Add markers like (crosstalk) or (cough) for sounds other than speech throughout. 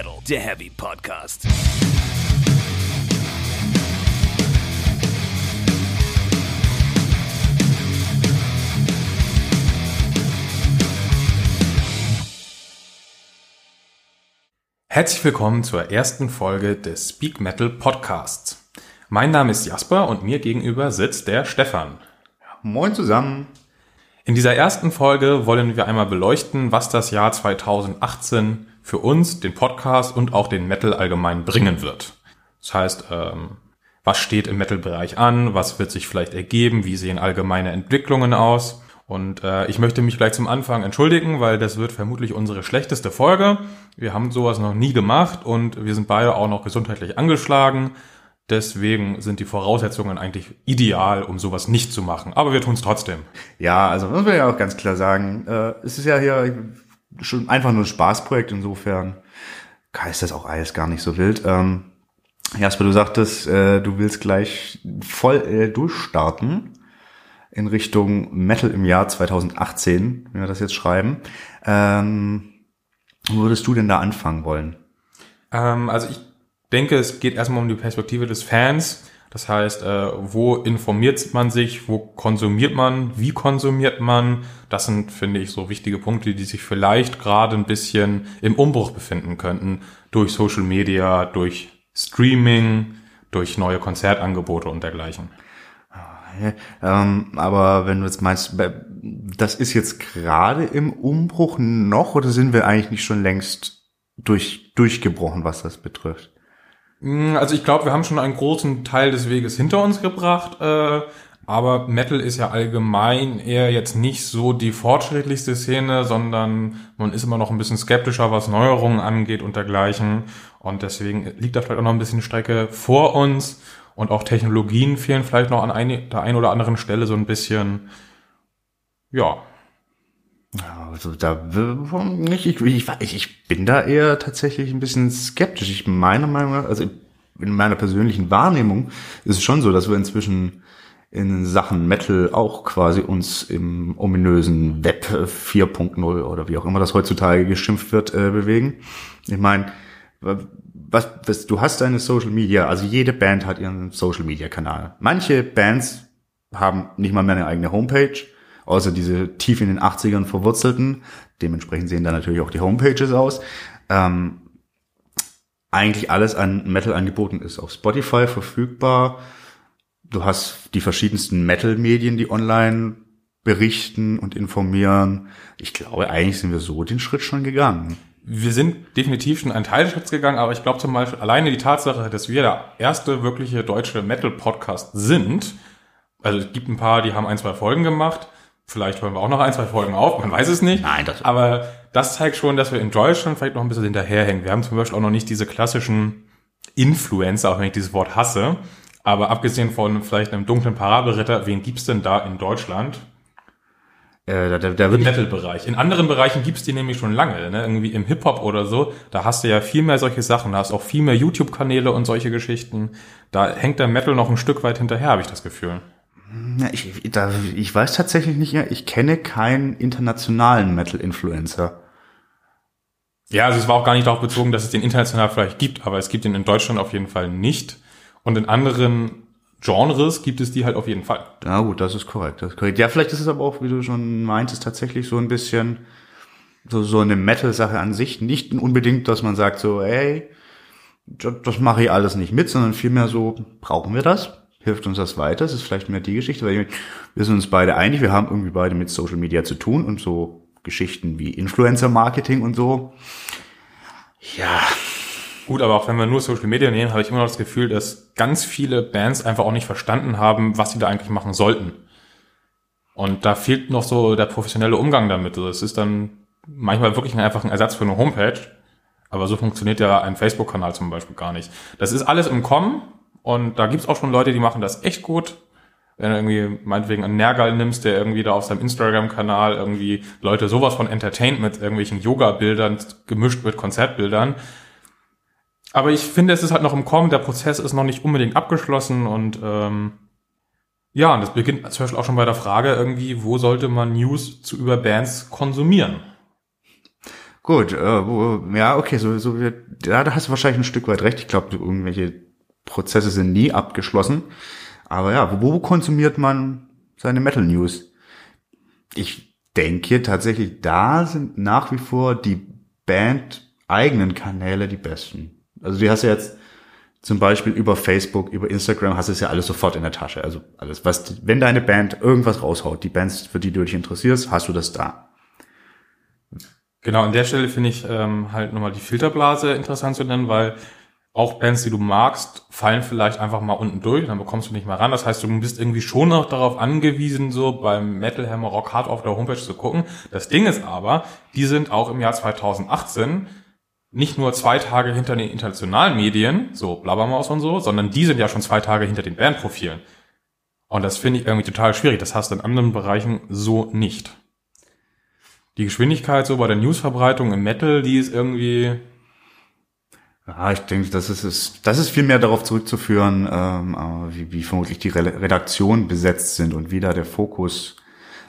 Metal, der Heavy Podcast. Herzlich willkommen zur ersten Folge des Speak Metal Podcasts. Mein Name ist Jasper und mir gegenüber sitzt der Stefan. Moin zusammen. In dieser ersten Folge wollen wir einmal beleuchten, was das Jahr 2018 für uns, den Podcast und auch den Metal allgemein bringen wird. Das heißt, ähm, was steht im Metal-Bereich an, was wird sich vielleicht ergeben, wie sehen allgemeine Entwicklungen aus. Und äh, ich möchte mich gleich zum Anfang entschuldigen, weil das wird vermutlich unsere schlechteste Folge. Wir haben sowas noch nie gemacht und wir sind beide auch noch gesundheitlich angeschlagen. Deswegen sind die Voraussetzungen eigentlich ideal, um sowas nicht zu machen. Aber wir tun es trotzdem. Ja, also muss man ja auch ganz klar sagen, äh, es ist ja hier schon einfach nur ein Spaßprojekt. Insofern ist das auch alles gar nicht so wild. Ähm, Jasper, du sagtest, äh, du willst gleich voll äh, durchstarten in Richtung Metal im Jahr 2018, wenn wir das jetzt schreiben. Ähm, würdest du denn da anfangen wollen? Ähm, also ich denke, es geht erstmal um die Perspektive des Fans. Das heißt, äh, wo informiert man sich, wo konsumiert man, wie konsumiert man? Das sind, finde ich, so wichtige Punkte, die sich vielleicht gerade ein bisschen im Umbruch befinden könnten durch Social Media, durch Streaming, durch neue Konzertangebote und dergleichen. Ähm, aber wenn du jetzt meinst, das ist jetzt gerade im Umbruch noch oder sind wir eigentlich nicht schon längst durch, durchgebrochen, was das betrifft? Mm, also ich glaube, wir haben schon einen großen Teil des Weges hinter uns gebracht, äh, aber Metal ist ja allgemein eher jetzt nicht so die fortschrittlichste Szene, sondern man ist immer noch ein bisschen skeptischer, was Neuerungen angeht und dergleichen. Und deswegen liegt da vielleicht auch noch ein bisschen Strecke vor uns. Und auch Technologien fehlen vielleicht noch an ein, der einen oder anderen Stelle so ein bisschen. Ja. Also da nicht, ich, ich, ich bin da eher tatsächlich ein bisschen skeptisch. Ich meine Meinung nach, also in meiner persönlichen Wahrnehmung ist es schon so, dass wir inzwischen in Sachen Metal auch quasi uns im ominösen Web 4.0 oder wie auch immer das heutzutage geschimpft wird, äh, bewegen. Ich meine, was, was, du hast deine Social Media, also jede Band hat ihren Social Media Kanal. Manche Bands haben nicht mal mehr eine eigene Homepage, außer diese tief in den 80ern verwurzelten. Dementsprechend sehen da natürlich auch die Homepages aus. Ähm, eigentlich alles an Metal angeboten ist auf Spotify verfügbar. Du hast die verschiedensten Metal-Medien, die online berichten und informieren. Ich glaube, eigentlich sind wir so den Schritt schon gegangen wir sind definitiv schon einen Teil des Schritts gegangen, aber ich glaube zum Beispiel alleine die Tatsache, dass wir der erste wirkliche deutsche Metal-Podcast sind, also es gibt ein paar, die haben ein, zwei Folgen gemacht, vielleicht hören wir auch noch ein, zwei Folgen auf, man weiß es nicht. Nein, das aber das zeigt schon, dass wir in Deutschland vielleicht noch ein bisschen hinterherhängen. Wir haben zum Beispiel auch noch nicht diese klassischen Influencer, auch wenn ich dieses Wort hasse. Aber abgesehen von vielleicht einem dunklen Parabelritter, wen gibt's denn da in Deutschland? Äh, da, da, da Im Metal-Bereich. In anderen Bereichen gibt's die nämlich schon lange. Ne? Irgendwie im Hip-Hop oder so, da hast du ja viel mehr solche Sachen. Da hast auch viel mehr YouTube-Kanäle und solche Geschichten. Da hängt der Metal noch ein Stück weit hinterher, habe ich das Gefühl. Ich, da, ich weiß tatsächlich nicht, ich kenne keinen internationalen Metal-Influencer. Ja, also es war auch gar nicht darauf bezogen, dass es den international vielleicht gibt, aber es gibt ihn in Deutschland auf jeden Fall nicht. Und in anderen Genres gibt es die halt auf jeden Fall. Ja gut, das ist korrekt. Das ist korrekt. Ja, vielleicht ist es aber auch, wie du schon meintest, tatsächlich so ein bisschen so, so eine Metal-Sache an sich. Nicht unbedingt, dass man sagt so, ey, das mache ich alles nicht mit, sondern vielmehr so, brauchen wir das? Hilft uns das weiter? Das ist vielleicht mehr die Geschichte, weil wir sind uns beide einig, wir haben irgendwie beide mit Social Media zu tun und so Geschichten wie Influencer-Marketing und so. Ja, Gut, aber auch wenn wir nur Social Media nehmen, habe ich immer noch das Gefühl, dass ganz viele Bands einfach auch nicht verstanden haben, was sie da eigentlich machen sollten. Und da fehlt noch so der professionelle Umgang damit. Also es ist dann manchmal wirklich einfach ein Ersatz für eine Homepage. Aber so funktioniert ja ein Facebook-Kanal zum Beispiel gar nicht. Das ist alles im Kommen und da gibt's auch schon Leute, die machen das echt gut. Wenn du irgendwie meinetwegen einen Nergal nimmst, der irgendwie da auf seinem Instagram-Kanal irgendwie Leute sowas von entertaint mit irgendwelchen Yoga-Bildern gemischt mit Konzertbildern, aber ich finde, es ist halt noch im Kommen, der Prozess ist noch nicht unbedingt abgeschlossen und ähm, ja, und das beginnt zum Beispiel auch schon bei der Frage irgendwie, wo sollte man News zu über Bands konsumieren? Gut, äh, ja, okay, so, so ja, da hast du wahrscheinlich ein Stück weit recht. Ich glaube, irgendwelche Prozesse sind nie abgeschlossen. Aber ja, wo, konsumiert man seine Metal News? Ich denke tatsächlich, da sind nach wie vor die Band eigenen Kanäle die besten. Also die hast du jetzt zum Beispiel über Facebook, über Instagram hast du es ja alles sofort in der Tasche. Also alles, was, wenn deine Band irgendwas raushaut, die Bands, für die du dich interessierst, hast du das da. Genau, an der Stelle finde ich ähm, halt nochmal die Filterblase interessant zu nennen, weil auch Bands, die du magst, fallen vielleicht einfach mal unten durch, dann bekommst du nicht mal ran. Das heißt, du bist irgendwie schon noch darauf angewiesen, so beim Metal Hammer Rock Hard auf der Homepage zu gucken. Das Ding ist aber, die sind auch im Jahr 2018 nicht nur zwei Tage hinter den internationalen Medien, so Blabbermaus und so, sondern die sind ja schon zwei Tage hinter den Bandprofilen. Und das finde ich irgendwie total schwierig. Das hast du in anderen Bereichen so nicht. Die Geschwindigkeit so bei der Newsverbreitung im Metal, die ist irgendwie ja, ich denke, das ist es. Das ist viel mehr darauf zurückzuführen, ähm, wie, wie vermutlich die Redaktionen besetzt sind und wie da der Fokus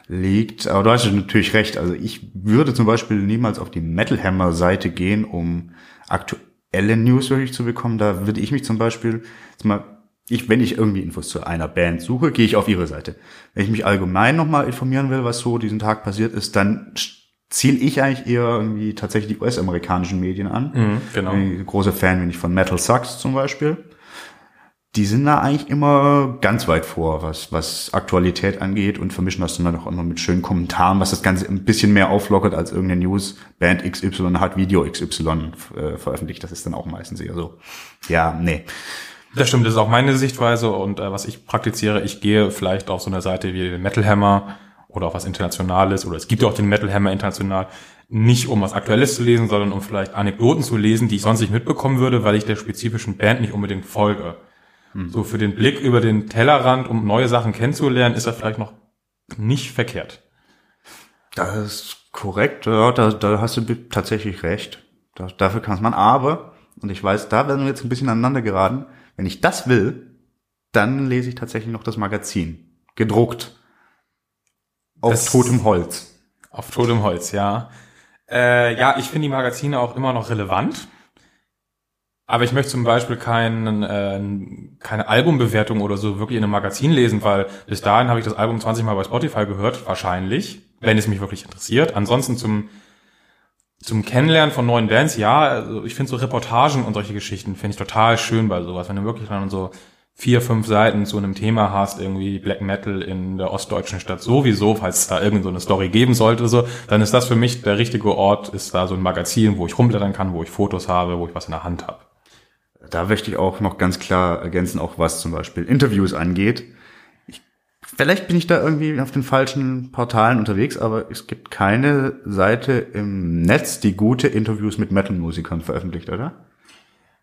liegt. Aber du hast natürlich recht. Also ich würde zum Beispiel niemals auf die Metal Hammer Seite gehen, um aktuelle News wirklich zu bekommen. Da würde ich mich zum Beispiel, mal, ich, wenn ich irgendwie Infos zu einer Band suche, gehe ich auf ihre Seite. Wenn ich mich allgemein nochmal informieren will, was so diesen Tag passiert ist, dann ziele ich eigentlich eher irgendwie tatsächlich die US-amerikanischen Medien an. Mhm, genau. Großer Fan bin ich von Metal Sucks zum Beispiel. Die sind da eigentlich immer ganz weit vor, was, was Aktualität angeht und vermischen das dann auch immer mit schönen Kommentaren, was das Ganze ein bisschen mehr auflockert als irgendeine News. Band XY hat Video XY äh, veröffentlicht. Das ist dann auch meistens eher so. Ja, nee. Das stimmt, das ist auch meine Sichtweise und äh, was ich praktiziere, ich gehe vielleicht auf so eine Seite wie Metal Hammer oder auch was Internationales oder es gibt ja auch den Metal Hammer international, nicht um was Aktuelles zu lesen, sondern um vielleicht Anekdoten zu lesen, die ich sonst nicht mitbekommen würde, weil ich der spezifischen Band nicht unbedingt folge. Hm. So für den Blick über den Tellerrand, um neue Sachen kennenzulernen, ist das vielleicht noch nicht verkehrt. Das ist korrekt, ja, da, da hast du tatsächlich recht. Da, dafür kann man, aber, und ich weiß, da werden wir jetzt ein bisschen aneinander geraten, wenn ich das will, dann lese ich tatsächlich noch das Magazin. Gedruckt. Auf das, totem Holz. Auf totem Holz, ja. Äh, ja, ich finde die Magazine auch immer noch relevant. Aber ich möchte zum Beispiel kein, äh, keine Albumbewertung oder so wirklich in einem Magazin lesen, weil bis dahin habe ich das Album 20 Mal bei Spotify gehört, wahrscheinlich, wenn es mich wirklich interessiert. Ansonsten zum, zum Kennenlernen von neuen Bands, ja, also ich finde so Reportagen und solche Geschichten finde ich total schön bei sowas, wenn du wirklich dann so vier, fünf Seiten zu einem Thema hast, irgendwie Black Metal in der ostdeutschen Stadt sowieso, falls es da irgend so Story geben sollte, so, dann ist das für mich der richtige Ort, ist da so ein Magazin, wo ich rumblättern kann, wo ich Fotos habe, wo ich was in der Hand habe. Da möchte ich auch noch ganz klar ergänzen, auch was zum Beispiel Interviews angeht. Ich, vielleicht bin ich da irgendwie auf den falschen Portalen unterwegs, aber es gibt keine Seite im Netz, die gute Interviews mit Metal-Musikern veröffentlicht, oder?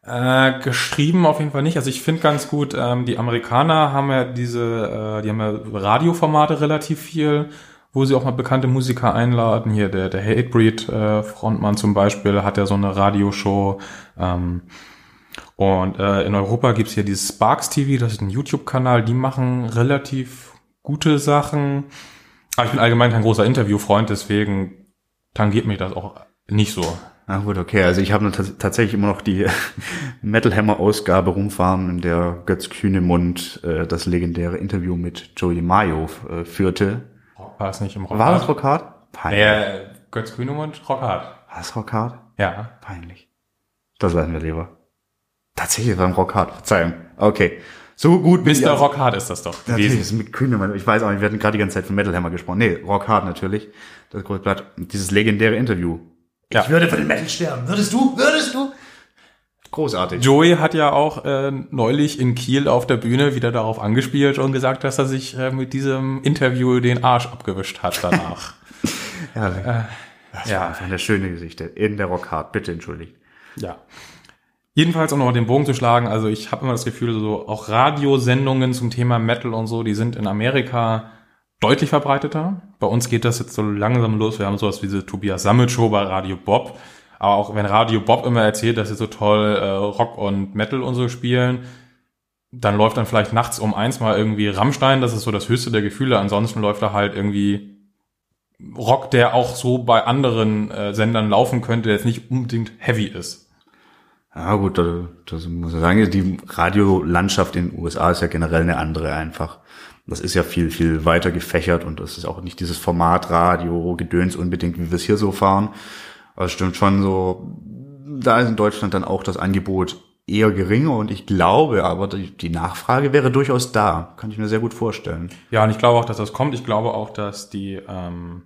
Äh, geschrieben auf jeden Fall nicht. Also ich finde ganz gut, ähm, die Amerikaner haben ja diese, äh, die haben ja Radioformate relativ viel, wo sie auch mal bekannte Musiker einladen. Hier der, der Hatebreed äh, Frontmann zum Beispiel hat ja so eine Radioshow. Ähm, und äh, in Europa gibt's hier dieses Sparks TV, das ist ein YouTube-Kanal, die machen relativ gute Sachen. Aber ich bin allgemein kein großer Interviewfreund, deswegen tangiert mich das auch nicht so. Ah gut, okay. Also ich habe tatsächlich immer noch die (laughs) Metal Hammer Ausgabe rumfahren, in der Götz Kühnemund äh, das legendäre Interview mit Joey Mayo äh, führte. War es nicht im Rockhard? War das Rockhard? Peinlich. Nee, Götz Kühnemund, Rockhard. War es Rockhard? Ja. Peinlich. Das werden wir lieber. Tatsächlich war ein Rockhard. Verzeihung. Okay. So gut. Mr. Rockhard ist das doch. Natürlich, ist mit Kühnemann. Ich weiß auch nicht, wir hatten gerade die ganze Zeit von Metal Hammer gesprochen. Nee, Rockhard natürlich. Das große Blatt. Dieses legendäre Interview ja. Ich würde für den Metal sterben. Würdest du? Würdest du? Großartig. Joey hat ja auch äh, neulich in Kiel auf der Bühne wieder darauf angespielt und gesagt, dass er sich äh, mit diesem Interview den Arsch abgewischt hat danach. (laughs) ja, äh, das ja. war eine schöne Geschichte. In der Rockhard, bitte entschuldigt. Ja. Jedenfalls, um noch den Bogen zu schlagen, also ich habe immer das Gefühl, so auch Radiosendungen zum Thema Metal und so, die sind in Amerika deutlich verbreiteter. Bei uns geht das jetzt so langsam los. Wir haben sowas wie diese Tobias Sammelt Show bei Radio Bob. Aber auch wenn Radio Bob immer erzählt, dass sie so toll äh, Rock und Metal und so spielen, dann läuft dann vielleicht nachts um eins mal irgendwie Rammstein. Das ist so das höchste der Gefühle. Ansonsten läuft da halt irgendwie Rock, der auch so bei anderen äh, Sendern laufen könnte, der jetzt nicht unbedingt heavy ist. Ja gut, das, das muss ich sagen, die Radiolandschaft in den USA ist ja generell eine andere einfach. Das ist ja viel, viel weiter gefächert und das ist auch nicht dieses Format Radio, Gedöns unbedingt, wie wir es hier so fahren. Aber es stimmt schon so, da ist in Deutschland dann auch das Angebot eher geringer und ich glaube aber, die, Nachfrage wäre durchaus da. Kann ich mir sehr gut vorstellen. Ja, und ich glaube auch, dass das kommt. Ich glaube auch, dass die, ähm,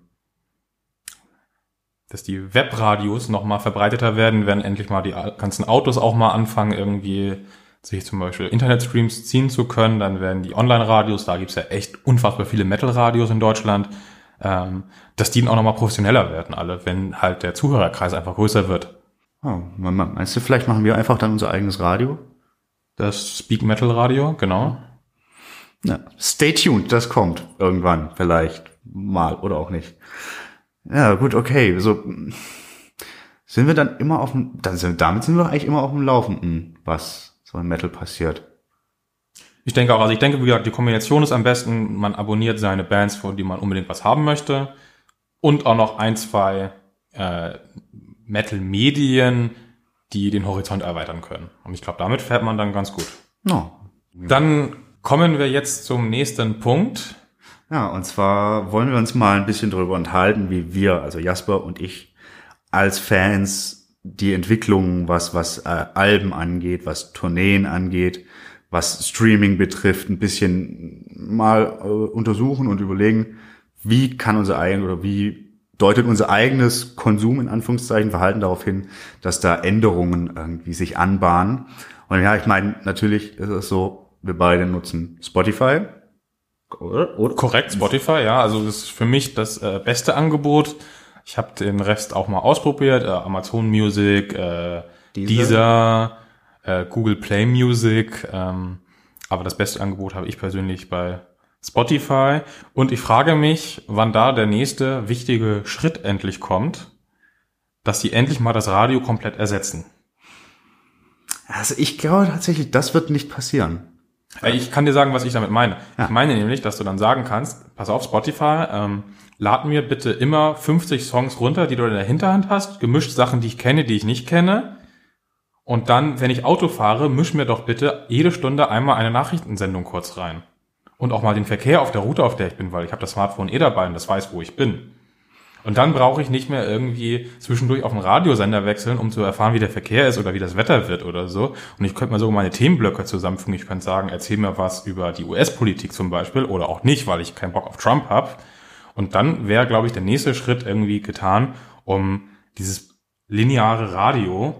dass die Webradios noch mal verbreiteter werden, wenn endlich mal die ganzen Autos auch mal anfangen, irgendwie sich zum Beispiel Internetstreams ziehen zu können. Dann werden die Online-Radios, da gibt's ja echt unfassbar viele Metal-Radios in Deutschland, ähm, dass die auch noch mal professioneller werden, alle, wenn halt der Zuhörerkreis einfach größer wird. Oh, meinst du, vielleicht machen wir einfach dann unser eigenes Radio? Das Speak Metal Radio, genau. Ja, stay tuned, das kommt irgendwann, vielleicht mal oder auch nicht. Ja, gut, okay. So sind wir dann immer auf dem, dann sind, damit sind wir eigentlich immer auf dem Laufenden, was so im Metal passiert. Ich denke auch, also ich denke, wie gesagt, die Kombination ist am besten, man abonniert seine Bands, von die man unbedingt was haben möchte und auch noch ein, zwei äh, Metal-Medien, die den Horizont erweitern können. Und ich glaube, damit fährt man dann ganz gut. No. Dann kommen wir jetzt zum nächsten Punkt. Ja, und zwar wollen wir uns mal ein bisschen darüber unterhalten, wie wir, also Jasper und ich, als Fans die Entwicklung, was, was äh, Alben angeht, was Tourneen angeht, was Streaming betrifft, ein bisschen mal äh, untersuchen und überlegen, wie kann unser eigen oder wie deutet unser eigenes Konsum in Anführungszeichen Verhalten darauf hin, dass da Änderungen irgendwie sich anbahnen. Und ja, ich meine, natürlich ist es so, wir beide nutzen Spotify. Oder? Korrekt, Spotify, ja. Also das ist für mich das äh, beste Angebot. Ich habe den Rest auch mal ausprobiert. Äh, Amazon Music, äh, Deezer, äh, Google Play Music. Ähm, aber das beste Angebot habe ich persönlich bei Spotify. Und ich frage mich, wann da der nächste wichtige Schritt endlich kommt, dass sie endlich mal das Radio komplett ersetzen. Also ich glaube tatsächlich, das wird nicht passieren. Ich kann dir sagen, was ich damit meine. Ja. Ich meine nämlich, dass du dann sagen kannst, pass auf Spotify, ähm, lad mir bitte immer 50 Songs runter, die du in der Hinterhand hast, gemischt Sachen, die ich kenne, die ich nicht kenne. Und dann, wenn ich Auto fahre, misch mir doch bitte jede Stunde einmal eine Nachrichtensendung kurz rein und auch mal den Verkehr auf der Route, auf der ich bin, weil ich habe das Smartphone eh dabei und das weiß, wo ich bin. Und dann brauche ich nicht mehr irgendwie zwischendurch auf den Radiosender wechseln, um zu erfahren, wie der Verkehr ist oder wie das Wetter wird oder so. Und ich könnte mal so meine Themenblöcke zusammenfügen. Ich könnte sagen, erzähl mir was über die US-Politik zum Beispiel oder auch nicht, weil ich keinen Bock auf Trump habe. Und dann wäre, glaube ich, der nächste Schritt irgendwie getan, um dieses lineare Radio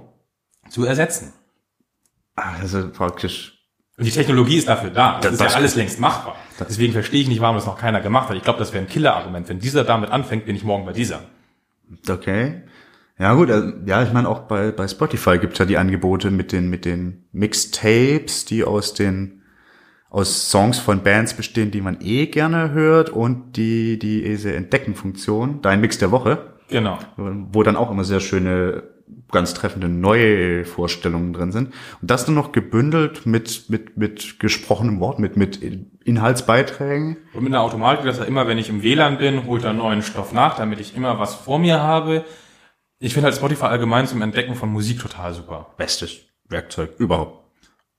zu ersetzen. Also praktisch und die Technologie ist dafür da. Das, das ist das ja alles längst machbar. Deswegen verstehe ich nicht, warum das noch keiner gemacht hat. Ich glaube, das wäre ein Killer-Argument. Wenn dieser damit anfängt, bin ich morgen bei dieser. Okay. Ja gut, also, ja, ich meine auch bei, bei Spotify gibt's ja die Angebote mit den mit den Mixtapes, die aus den aus Songs von Bands bestehen, die man eh gerne hört und die die diese Entdecken-Funktion, dein Mix der Woche. Genau. Wo dann auch immer sehr schöne ganz treffende neue Vorstellungen drin sind. Und das dann noch gebündelt mit, mit, mit gesprochenem Wort, mit, mit Inhaltsbeiträgen. Und mit einer Automatik, dass er immer, wenn ich im WLAN bin, holt er neuen Stoff nach, damit ich immer was vor mir habe. Ich finde halt Spotify allgemein zum Entdecken von Musik total super. Bestes Werkzeug überhaupt.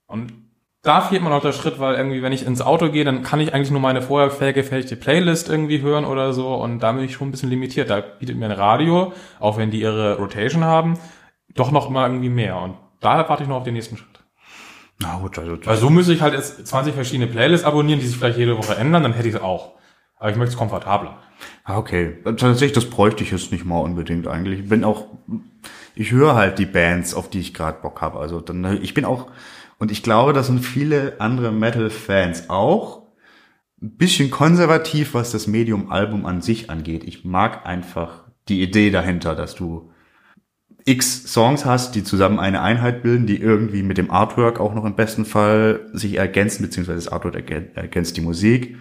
Und da fehlt mir noch der Schritt, weil irgendwie, wenn ich ins Auto gehe, dann kann ich eigentlich nur meine vorher gefälligte Playlist irgendwie hören oder so und da bin ich schon ein bisschen limitiert. Da bietet mir ein Radio, auch wenn die ihre Rotation haben, doch noch mal irgendwie mehr. Und da warte ich noch auf den nächsten Schritt. Na gut, also, Weil so müsste ich halt jetzt 20 verschiedene Playlists abonnieren, die sich vielleicht jede Woche ändern, dann hätte ich es auch. Aber ich möchte es komfortabler. Ah, okay. Tatsächlich, das bräuchte ich jetzt nicht mal unbedingt eigentlich. Ich bin auch, ich höre halt die Bands, auf die ich gerade Bock habe. Also dann, ich bin auch, und ich glaube, das sind viele andere Metal-Fans auch, ein bisschen konservativ, was das Medium-Album an sich angeht. Ich mag einfach die Idee dahinter, dass du x Songs hast, die zusammen eine Einheit bilden, die irgendwie mit dem Artwork auch noch im besten Fall sich ergänzen, beziehungsweise das Artwork ergänzt die Musik.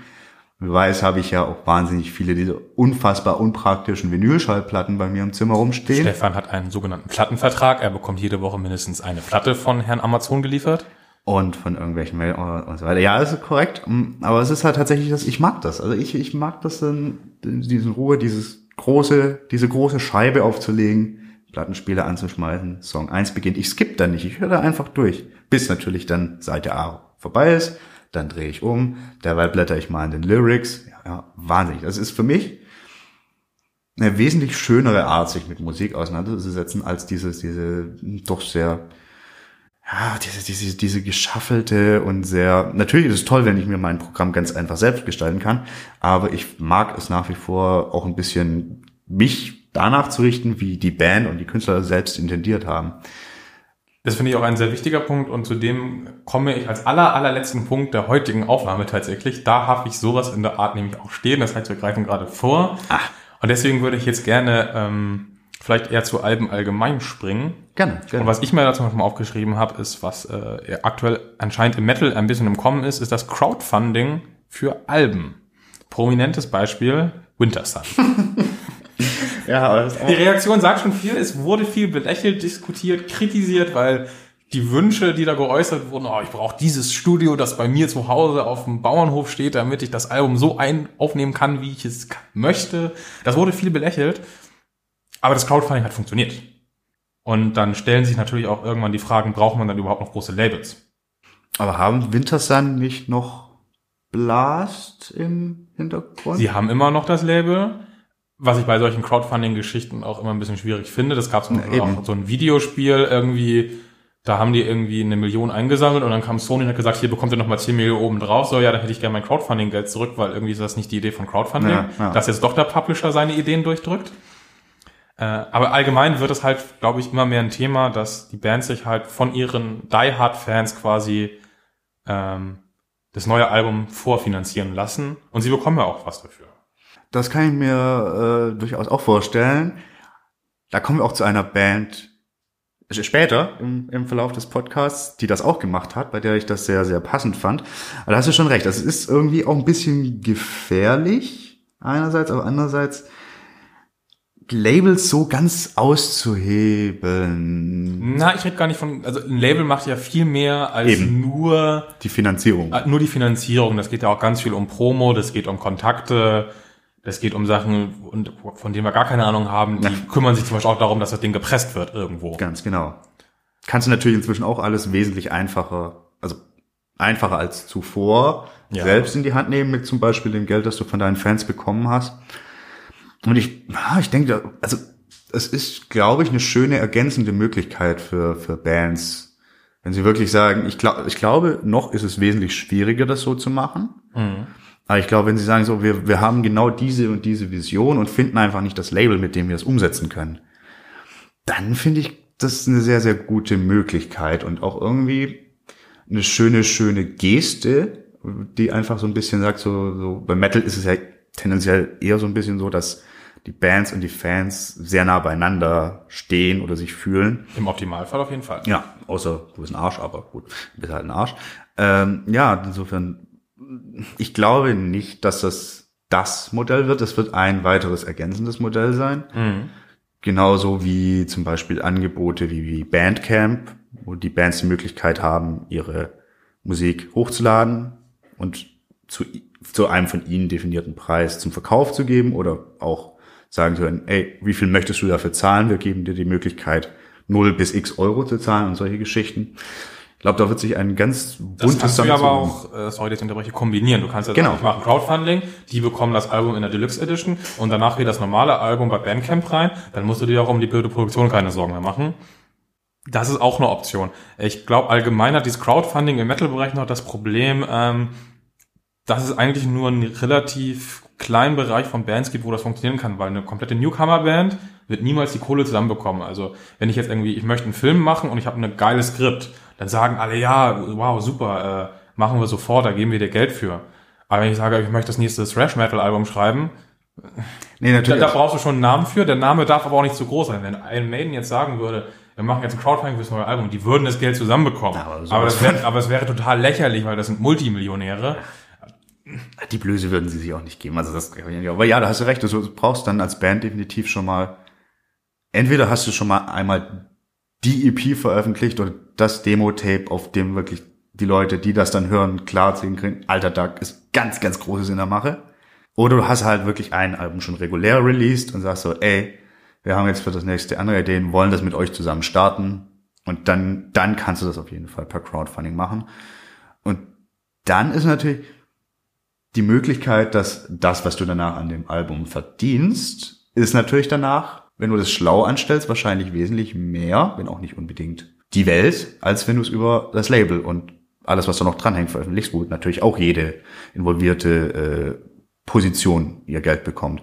Wie weiß, habe ich ja auch wahnsinnig viele diese unfassbar unpraktischen Vinylschallplatten bei mir im Zimmer rumstehen. Stefan hat einen sogenannten Plattenvertrag. Er bekommt jede Woche mindestens eine Platte von Herrn Amazon geliefert. Und von irgendwelchen Mail und so weiter. Ja, das ist korrekt. Aber es ist halt tatsächlich das, ich mag das. Also ich, ich mag das in, in diesen Ruhe, dieses große, diese große Scheibe aufzulegen, Plattenspieler anzuschmeißen, Song 1 beginnt. Ich skippe da nicht, ich höre da einfach durch, bis natürlich dann Seite A vorbei ist, dann drehe ich um, derweil blätter ich mal in den Lyrics. Ja, ja, wahnsinnig. Das ist für mich eine wesentlich schönere Art, sich mit Musik auseinanderzusetzen, als dieses, diese doch sehr, ja, diese, diese, diese geschaffelte und sehr, natürlich ist es toll, wenn ich mir mein Programm ganz einfach selbst gestalten kann, aber ich mag es nach wie vor auch ein bisschen mich danach zu richten, wie die Band und die Künstler selbst intendiert haben. Das finde ich auch ein sehr wichtiger Punkt und zu dem komme ich als aller, allerletzten Punkt der heutigen Aufnahme tatsächlich. Da habe ich sowas in der Art nämlich auch stehen. Das heißt, wir greifen gerade vor. Ah. Und deswegen würde ich jetzt gerne ähm, vielleicht eher zu Alben allgemein springen. Gerne, gerne. Und was ich mir dazu noch mal aufgeschrieben habe, ist, was äh, aktuell anscheinend im Metal ein bisschen im Kommen ist, ist das Crowdfunding für Alben. Prominentes Beispiel, Winter Sun. (laughs) (laughs) Ja, aber das Die Reaktion sagt schon viel. Es wurde viel belächelt, diskutiert, kritisiert, weil die Wünsche, die da geäußert wurden, oh, ich brauche dieses Studio, das bei mir zu Hause auf dem Bauernhof steht, damit ich das Album so ein aufnehmen kann, wie ich es möchte. Das wurde viel belächelt. Aber das Crowdfunding hat funktioniert. Und dann stellen sich natürlich auch irgendwann die Fragen, braucht man dann überhaupt noch große Labels? Aber haben Wintersun nicht noch Blast im Hintergrund? Sie haben immer noch das Label was ich bei solchen Crowdfunding-Geschichten auch immer ein bisschen schwierig finde. Das gab ja, auch so ein Videospiel irgendwie, da haben die irgendwie eine Million eingesammelt und dann kam Sony und hat gesagt, hier bekommt ihr nochmal 10 Millionen oben drauf. So, ja, dann hätte ich gerne mein Crowdfunding-Geld zurück, weil irgendwie ist das nicht die Idee von Crowdfunding, ja, ja. dass jetzt doch der Publisher seine Ideen durchdrückt. Äh, aber allgemein wird es halt, glaube ich, immer mehr ein Thema, dass die Bands sich halt von ihren Die-Hard-Fans quasi ähm, das neue Album vorfinanzieren lassen und sie bekommen ja auch was dafür. Das kann ich mir äh, durchaus auch vorstellen. Da kommen wir auch zu einer Band später im, im Verlauf des Podcasts, die das auch gemacht hat, bei der ich das sehr, sehr passend fand. Aber da hast du schon recht. Das ist irgendwie auch ein bisschen gefährlich einerseits, aber andererseits Labels so ganz auszuhebeln. Na, ich rede gar nicht von, also ein Label macht ja viel mehr als Eben. nur die Finanzierung. Nur die Finanzierung. Das geht ja auch ganz viel um Promo, das geht um Kontakte, es geht um Sachen, von denen wir gar keine Ahnung haben. Die ja. kümmern sich zum Beispiel auch darum, dass das Ding gepresst wird irgendwo. Ganz genau. Kannst du natürlich inzwischen auch alles wesentlich einfacher, also einfacher als zuvor, ja. selbst in die Hand nehmen mit zum Beispiel dem Geld, das du von deinen Fans bekommen hast. Und ich, ich denke, also es ist, glaube ich, eine schöne ergänzende Möglichkeit für, für Bands, wenn sie wirklich sagen, ich, glaube, ich glaube, noch ist es wesentlich schwieriger, das so zu machen. Mhm. Aber ich glaube, wenn Sie sagen, so, wir, wir haben genau diese und diese Vision und finden einfach nicht das Label, mit dem wir es umsetzen können, dann finde ich das eine sehr, sehr gute Möglichkeit und auch irgendwie eine schöne, schöne Geste, die einfach so ein bisschen sagt, so, so bei Metal ist es ja tendenziell eher so ein bisschen so, dass die Bands und die Fans sehr nah beieinander stehen oder sich fühlen. Im Optimalfall auf jeden Fall. Ja, außer du bist ein Arsch, aber gut, du bist halt ein Arsch. Ähm, ja, insofern ich glaube nicht, dass das das Modell wird. Es wird ein weiteres ergänzendes Modell sein. Mhm. Genauso wie zum Beispiel Angebote wie, wie Bandcamp, wo die Bands die Möglichkeit haben, ihre Musik hochzuladen und zu, zu einem von ihnen definierten Preis zum Verkauf zu geben oder auch sagen zu können, ey, wie viel möchtest du dafür zahlen? Wir geben dir die Möglichkeit, 0 bis x Euro zu zahlen und solche Geschichten. Ich glaube, da wird sich ein ganz buntes Das kannst du aber auch, äh, sorry, jetzt unterbreche, kombinieren. Du kannst ja genau. ich mache Crowdfunding, die bekommen das Album in der Deluxe Edition und danach geht das normale Album bei Bandcamp rein. Dann musst du dir auch um die blöde Produktion keine Sorgen mehr machen. Das ist auch eine Option. Ich glaube, allgemein hat dieses Crowdfunding im Metal-Bereich noch das Problem, ähm, dass es eigentlich nur einen relativ kleinen Bereich von Bands gibt, wo das funktionieren kann, weil eine komplette Newcomer-Band wird niemals die Kohle zusammenbekommen. Also wenn ich jetzt irgendwie, ich möchte einen Film machen und ich habe eine geile Skript, dann sagen alle, ja, wow, super, äh, machen wir sofort, da geben wir dir Geld für. Aber wenn ich sage, ich möchte das nächste Thrash-Metal-Album schreiben, nee, natürlich. Da, da brauchst du schon einen Namen für. Der Name darf aber auch nicht zu groß sein. Wenn Iron Maiden jetzt sagen würde, wir machen jetzt ein Crowdfunding fürs neue Album, die würden das Geld zusammenbekommen. Ja, aber, aber, es wäre, aber es wäre total lächerlich, weil das sind Multimillionäre. Die Blöße würden sie sich auch nicht geben. Also das, aber ja, da hast du recht. Du brauchst dann als Band definitiv schon mal, entweder hast du schon mal einmal die EP veröffentlicht oder das Demo-Tape, auf dem wirklich die Leute, die das dann hören, klar sehen können, alter Duck ist ganz, ganz großes in der Mache. Oder du hast halt wirklich ein Album schon regulär released und sagst so, ey, wir haben jetzt für das nächste andere Ideen, wollen das mit euch zusammen starten. Und dann, dann kannst du das auf jeden Fall per Crowdfunding machen. Und dann ist natürlich die Möglichkeit, dass das, was du danach an dem Album verdienst, ist natürlich danach, wenn du das schlau anstellst, wahrscheinlich wesentlich mehr, wenn auch nicht unbedingt die Welt, als wenn du es über das Label und alles, was da noch dranhängt, veröffentlichst, wo natürlich auch jede involvierte äh, Position ihr Geld bekommt.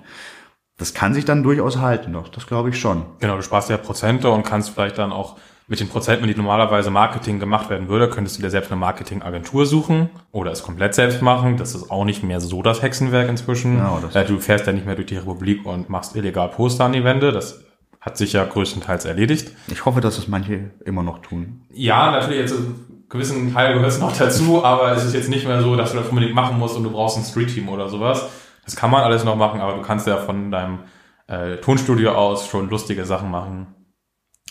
Das kann sich dann durchaus halten, doch, das glaube ich schon. Genau, du sparst ja Prozente und kannst vielleicht dann auch mit den Prozenten, die normalerweise Marketing gemacht werden würde, könntest du dir selbst eine Marketingagentur suchen oder es komplett selbst machen. Das ist auch nicht mehr so das Hexenwerk inzwischen. Genau, das äh, du fährst ja nicht mehr durch die Republik und machst illegal Poster an die Wände. Das hat sich ja größtenteils erledigt. Ich hoffe, dass es manche immer noch tun. Ja, natürlich jetzt einen gewissen Teil gehört es noch dazu, aber es ist jetzt nicht mehr so, dass du das unbedingt machen musst und du brauchst ein Street-Team oder sowas. Das kann man alles noch machen, aber du kannst ja von deinem äh, Tonstudio aus schon lustige Sachen machen.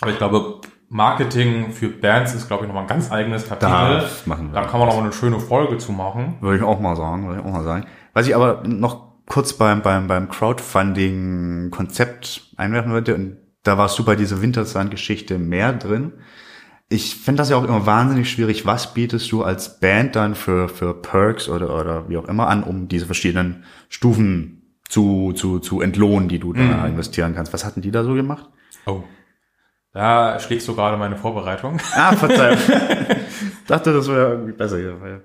Aber ich glaube, Marketing für Bands ist, glaube ich, nochmal ein ganz eigenes Kapitel. Das machen wir. Da kann man noch mal eine schöne Folge zu machen. Würde ich auch mal sagen, würde ich auch mal sagen. Was ich aber noch kurz beim, beim, beim Crowdfunding-Konzept einwerfen würde, und da warst du bei dieser Wintersand-Geschichte mehr drin. Ich finde das ja auch immer wahnsinnig schwierig. Was bietest du als Band dann für, für Perks oder, oder wie auch immer an, um diese verschiedenen Stufen zu, zu, zu entlohnen, die du da Mhm. investieren kannst? Was hatten die da so gemacht? Oh. Da schlägst du gerade meine Vorbereitung. Ah, Verzeihung. (laughs) dachte, das wäre irgendwie besser hier.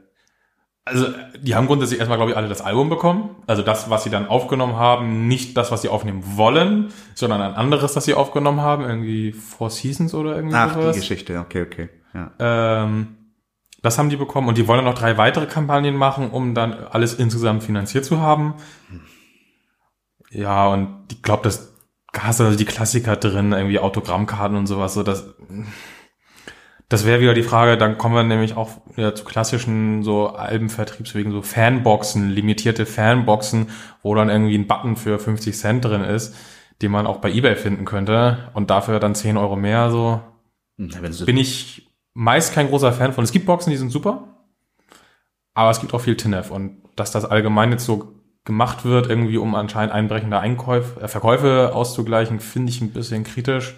Also, die haben grundsätzlich erstmal, glaube ich, alle das Album bekommen. Also das, was sie dann aufgenommen haben, nicht das, was sie aufnehmen wollen, sondern ein anderes, das sie aufgenommen haben, irgendwie Four Seasons oder irgendwie Ach, sowas. die Geschichte, okay, okay. Ja. Ähm, das haben die bekommen und die wollen noch drei weitere Kampagnen machen, um dann alles insgesamt finanziert zu haben. Ja, und ich glaube, das da hast du also die Klassiker drin, irgendwie Autogrammkarten und sowas, so das, das wäre wieder die Frage, dann kommen wir nämlich auch wieder zu klassischen so Albenvertriebs wegen so Fanboxen, limitierte Fanboxen, wo dann irgendwie ein Button für 50 Cent drin ist, den man auch bei Ebay finden könnte und dafür dann 10 Euro mehr, so Ja, wenn sie- bin ich meist kein großer Fan von. Es gibt Boxen, die sind super, aber es gibt auch viel TINF und dass das allgemein jetzt so gemacht wird, irgendwie um anscheinend einbrechende Einkäufe, äh, Verkäufe auszugleichen, finde ich ein bisschen kritisch.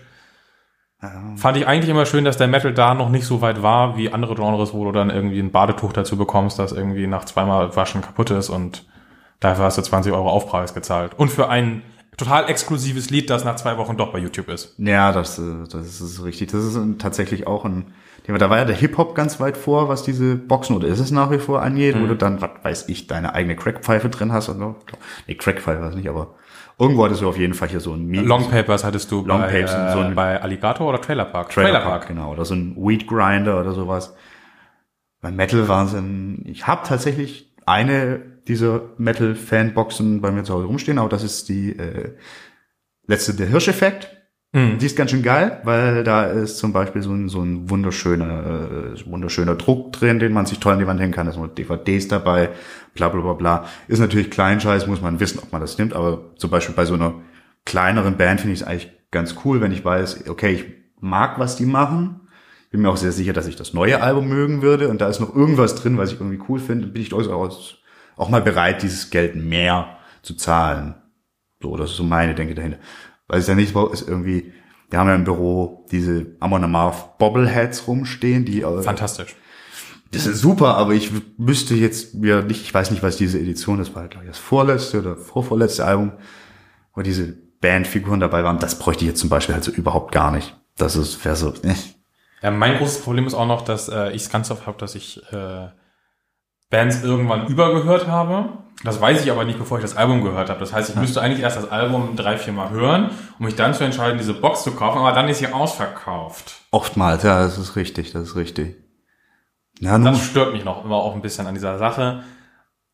Ja. Fand ich eigentlich immer schön, dass der Metal da noch nicht so weit war wie andere Genres, wo du dann irgendwie ein Badetuch dazu bekommst, das irgendwie nach zweimal Waschen kaputt ist und dafür hast du 20 Euro Aufpreis gezahlt. Und für ein total exklusives Lied, das nach zwei Wochen doch bei YouTube ist. Ja, das, äh, das ist richtig. Das ist tatsächlich auch ein. Da war ja der Hip-Hop ganz weit vor, was diese Boxen, oder ist es nach wie vor angeht, wo du dann, was weiß ich, deine eigene Crackpfeife drin hast. Und so. Nee, Crackpfeife weiß nicht, aber irgendwo hattest du auf jeden Fall hier so ein Mi- Long Papers hattest du Long bei, Papers sind so äh, ein- bei Alligator oder Trailer Park? Trailer Park, genau. Oder so ein Weed Grinder oder sowas. Beim Metal waren es ein, ich habe tatsächlich eine dieser Metal-Fanboxen bei mir zu Hause rumstehen, aber das ist die äh, letzte, der Hirscheffekt. Mhm. Die ist ganz schön geil, weil da ist zum Beispiel so ein, so ein wunderschöner, äh, wunderschöner Druck drin, den man sich toll an die Wand hängen kann. Da sind DVDs dabei, bla bla bla bla. Ist natürlich Kleinscheiß, muss man wissen, ob man das nimmt, aber zum Beispiel bei so einer kleineren Band finde ich es eigentlich ganz cool, wenn ich weiß, okay, ich mag, was die machen. Bin mir auch sehr sicher, dass ich das neue Album mögen würde und da ist noch irgendwas drin, was ich irgendwie cool finde, bin ich durchaus auch mal bereit, dieses Geld mehr zu zahlen. So, das ist so meine Denke dahinter. Weil es ja nicht so ist irgendwie, wir haben ja im Büro diese Amon Amarth Bobbleheads rumstehen, die äh, Fantastisch. das ist super, aber ich müsste jetzt mir nicht, ich weiß nicht, was diese Edition, das war glaube ich das vorletzte oder vorvorletzte Album, wo diese Bandfiguren dabei waren, das bräuchte ich jetzt zum Beispiel halt so überhaupt gar nicht. Das ist, wäre so, äh. Ja, mein großes Problem ist auch noch, dass äh, ich es ganz oft habe, dass ich äh, Bands irgendwann übergehört habe. Das weiß ich aber nicht, bevor ich das Album gehört habe. Das heißt, ich müsste eigentlich erst das Album drei, vier Mal hören, um mich dann zu entscheiden, diese Box zu kaufen, aber dann ist sie ausverkauft. Oftmals, ja, das ist richtig, das ist richtig. Ja, nun, Das stört mich noch immer auch ein bisschen an dieser Sache.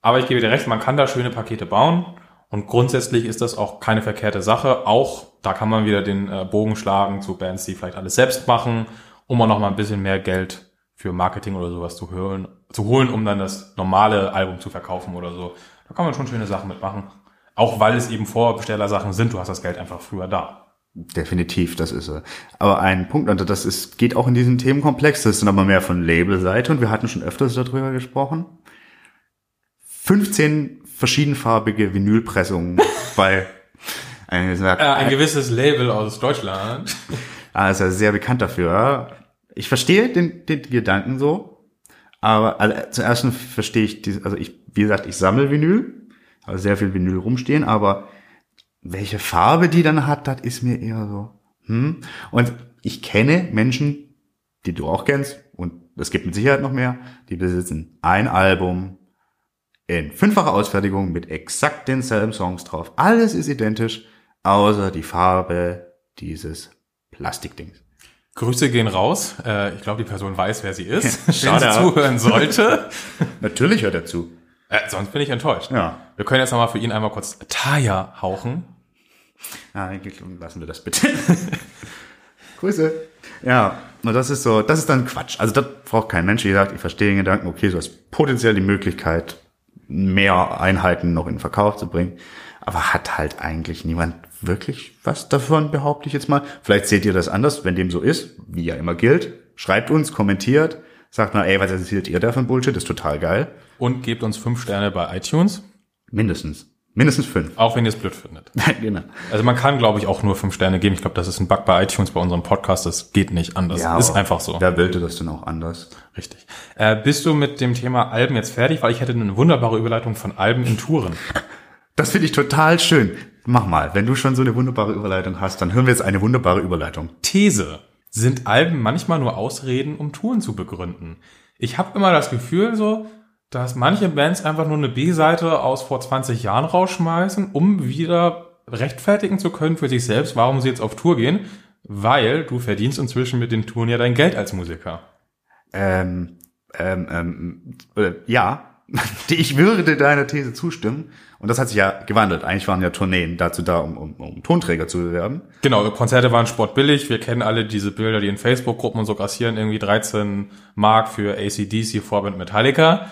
Aber ich gebe dir recht, man kann da schöne Pakete bauen. Und grundsätzlich ist das auch keine verkehrte Sache. Auch da kann man wieder den äh, Bogen schlagen zu Bands, die vielleicht alles selbst machen, um auch noch mal ein bisschen mehr Geld für Marketing oder sowas zu holen, zu holen, um dann das normale Album zu verkaufen oder so. Da kann man schon schöne Sachen mitmachen. Auch weil es eben Vorbestellersachen sind, du hast das Geld einfach früher da. definitiv, das ist er. Aber ein Punkt, und das ist, geht auch in diesen Themenkomplex, das ist dann aber mehr von Labelseite und wir hatten schon öfters darüber gesprochen. 15 verschiedenfarbige Vinylpressungen (laughs) bei äh, ein gewisses Label aus Deutschland. Ah, ist ja sehr bekannt dafür. Ich verstehe den, den Gedanken so, aber also, zuerst verstehe ich, die, also ich, wie gesagt, ich sammle Vinyl, also sehr viel Vinyl rumstehen, aber welche Farbe die dann hat, das ist mir eher so. Hm? Und ich kenne Menschen, die du auch kennst, und es gibt mit Sicherheit noch mehr, die besitzen ein Album in fünffacher Ausfertigung mit exakt denselben Songs drauf. Alles ist identisch, außer die Farbe dieses Plastikdings. Grüße gehen raus. Äh, ich glaube, die Person weiß, wer sie ist. (laughs) wenn sie zuhören sollte. (laughs) Natürlich hört er zu. Äh, sonst bin ich enttäuscht. Ja. Wir können jetzt nochmal für ihn einmal kurz Taya hauchen. Ja, lassen wir das bitte. (laughs) Grüße. Ja, und das ist so, das ist dann Quatsch. Also das braucht kein Mensch. Wie gesagt, ich verstehe den Gedanken, okay, du hast potenziell die Möglichkeit, mehr Einheiten noch in den Verkauf zu bringen. Aber hat halt eigentlich niemand wirklich was davon, behaupte ich jetzt mal. Vielleicht seht ihr das anders, wenn dem so ist, wie ja immer gilt. Schreibt uns, kommentiert, sagt mal, ey, was erzählt ihr da von Bullshit, ist total geil. Und gebt uns fünf Sterne bei iTunes. Mindestens. Mindestens fünf. Auch wenn ihr es blöd findet. (laughs) genau. Also man kann, glaube ich, auch nur fünf Sterne geben. Ich glaube, das ist ein Bug bei iTunes bei unserem Podcast. Das geht nicht anders. Ja, ist einfach so. Wer wollte das denn auch anders? Richtig. Äh, bist du mit dem Thema Alben jetzt fertig? Weil ich hätte eine wunderbare Überleitung von Alben in Touren. Das finde ich total schön. Mach mal. Wenn du schon so eine wunderbare Überleitung hast, dann hören wir jetzt eine wunderbare Überleitung. These. Sind Alben manchmal nur Ausreden, um Touren zu begründen? Ich habe immer das Gefühl so, dass manche Bands einfach nur eine B-Seite aus vor 20 Jahren rausschmeißen, um wieder rechtfertigen zu können für sich selbst, warum sie jetzt auf Tour gehen, weil du verdienst inzwischen mit den Touren ja dein Geld als Musiker. Ähm, ähm, ähm, äh, ja, (laughs) ich würde deiner These zustimmen. Und das hat sich ja gewandelt. Eigentlich waren ja Tourneen dazu da, um, um, um Tonträger zu bewerben. Genau, Konzerte waren sportbillig. Wir kennen alle diese Bilder, die in Facebook-Gruppen und so grassieren, irgendwie 13 Mark für ACDC, Vorband Metallica.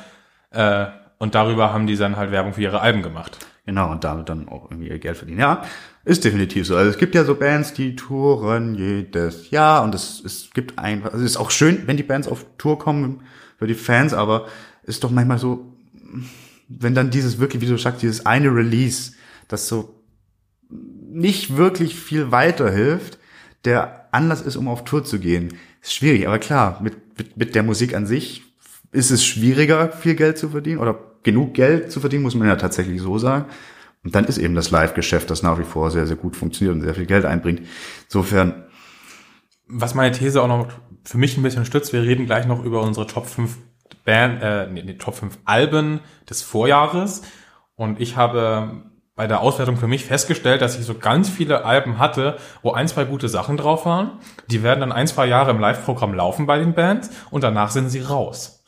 Äh, und darüber haben die dann halt Werbung für ihre Alben gemacht. Genau, und damit dann auch irgendwie ihr Geld verdienen. Ja, ist definitiv so. Also es gibt ja so Bands, die touren jedes Jahr und es, es gibt einfach, also es ist auch schön, wenn die Bands auf Tour kommen für die Fans, aber ist doch manchmal so, wenn dann dieses wirklich, wie du sagst, dieses eine Release, das so nicht wirklich viel weiterhilft, der Anlass ist, um auf Tour zu gehen, ist schwierig. Aber klar, mit, mit, mit der Musik an sich ist es schwieriger, viel Geld zu verdienen oder genug Geld zu verdienen, muss man ja tatsächlich so sagen. Und dann ist eben das Live-Geschäft, das nach wie vor sehr, sehr gut funktioniert und sehr viel Geld einbringt. Insofern. Was meine These auch noch für mich ein bisschen stützt, wir reden gleich noch über unsere Top 5 Band, äh, nee, nee, Top 5 Alben des Vorjahres. Und ich habe bei der Auswertung für mich festgestellt, dass ich so ganz viele Alben hatte, wo ein, zwei gute Sachen drauf waren. Die werden dann ein, zwei Jahre im Live-Programm laufen bei den Bands und danach sind sie raus.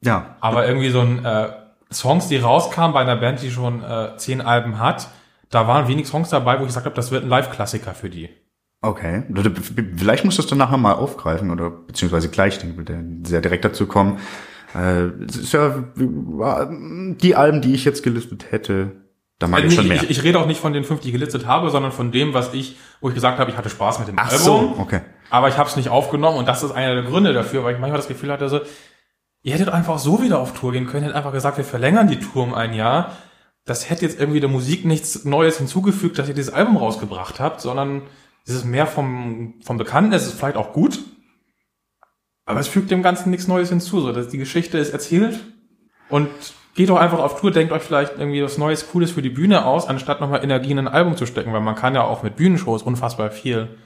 Ja. Aber irgendwie so ein äh, Songs, die rauskamen bei einer Band, die schon äh, zehn Alben hat, da waren wenig Songs dabei, wo ich gesagt habe, das wird ein Live-Klassiker für die. Okay. Vielleicht musst du es dann nachher mal aufgreifen oder beziehungsweise gleich, denke ich, sehr direkt dazu kommen. Äh, es ist ja die Alben, die ich jetzt gelistet hätte, da mag also ich schon mehr. Ich, ich rede auch nicht von den fünf, die ich gelistet habe, sondern von dem, was ich, wo ich gesagt habe, ich hatte Spaß mit dem Ach Album. so, okay. Aber ich habe es nicht aufgenommen und das ist einer der Gründe dafür, weil ich manchmal das Gefühl hatte, so, Ihr hättet einfach so wieder auf Tour gehen können, hättet einfach gesagt, wir verlängern die Tour um ein Jahr. Das hätte jetzt irgendwie der Musik nichts Neues hinzugefügt, dass ihr dieses Album rausgebracht habt, sondern es ist mehr vom, vom Bekannten, es ist vielleicht auch gut, aber es fügt dem Ganzen nichts Neues hinzu, so dass die Geschichte ist erzählt und geht doch einfach auf Tour, denkt euch vielleicht irgendwie was Neues, Cooles für die Bühne aus, anstatt nochmal Energie in ein Album zu stecken, weil man kann ja auch mit Bühnenshows unfassbar viel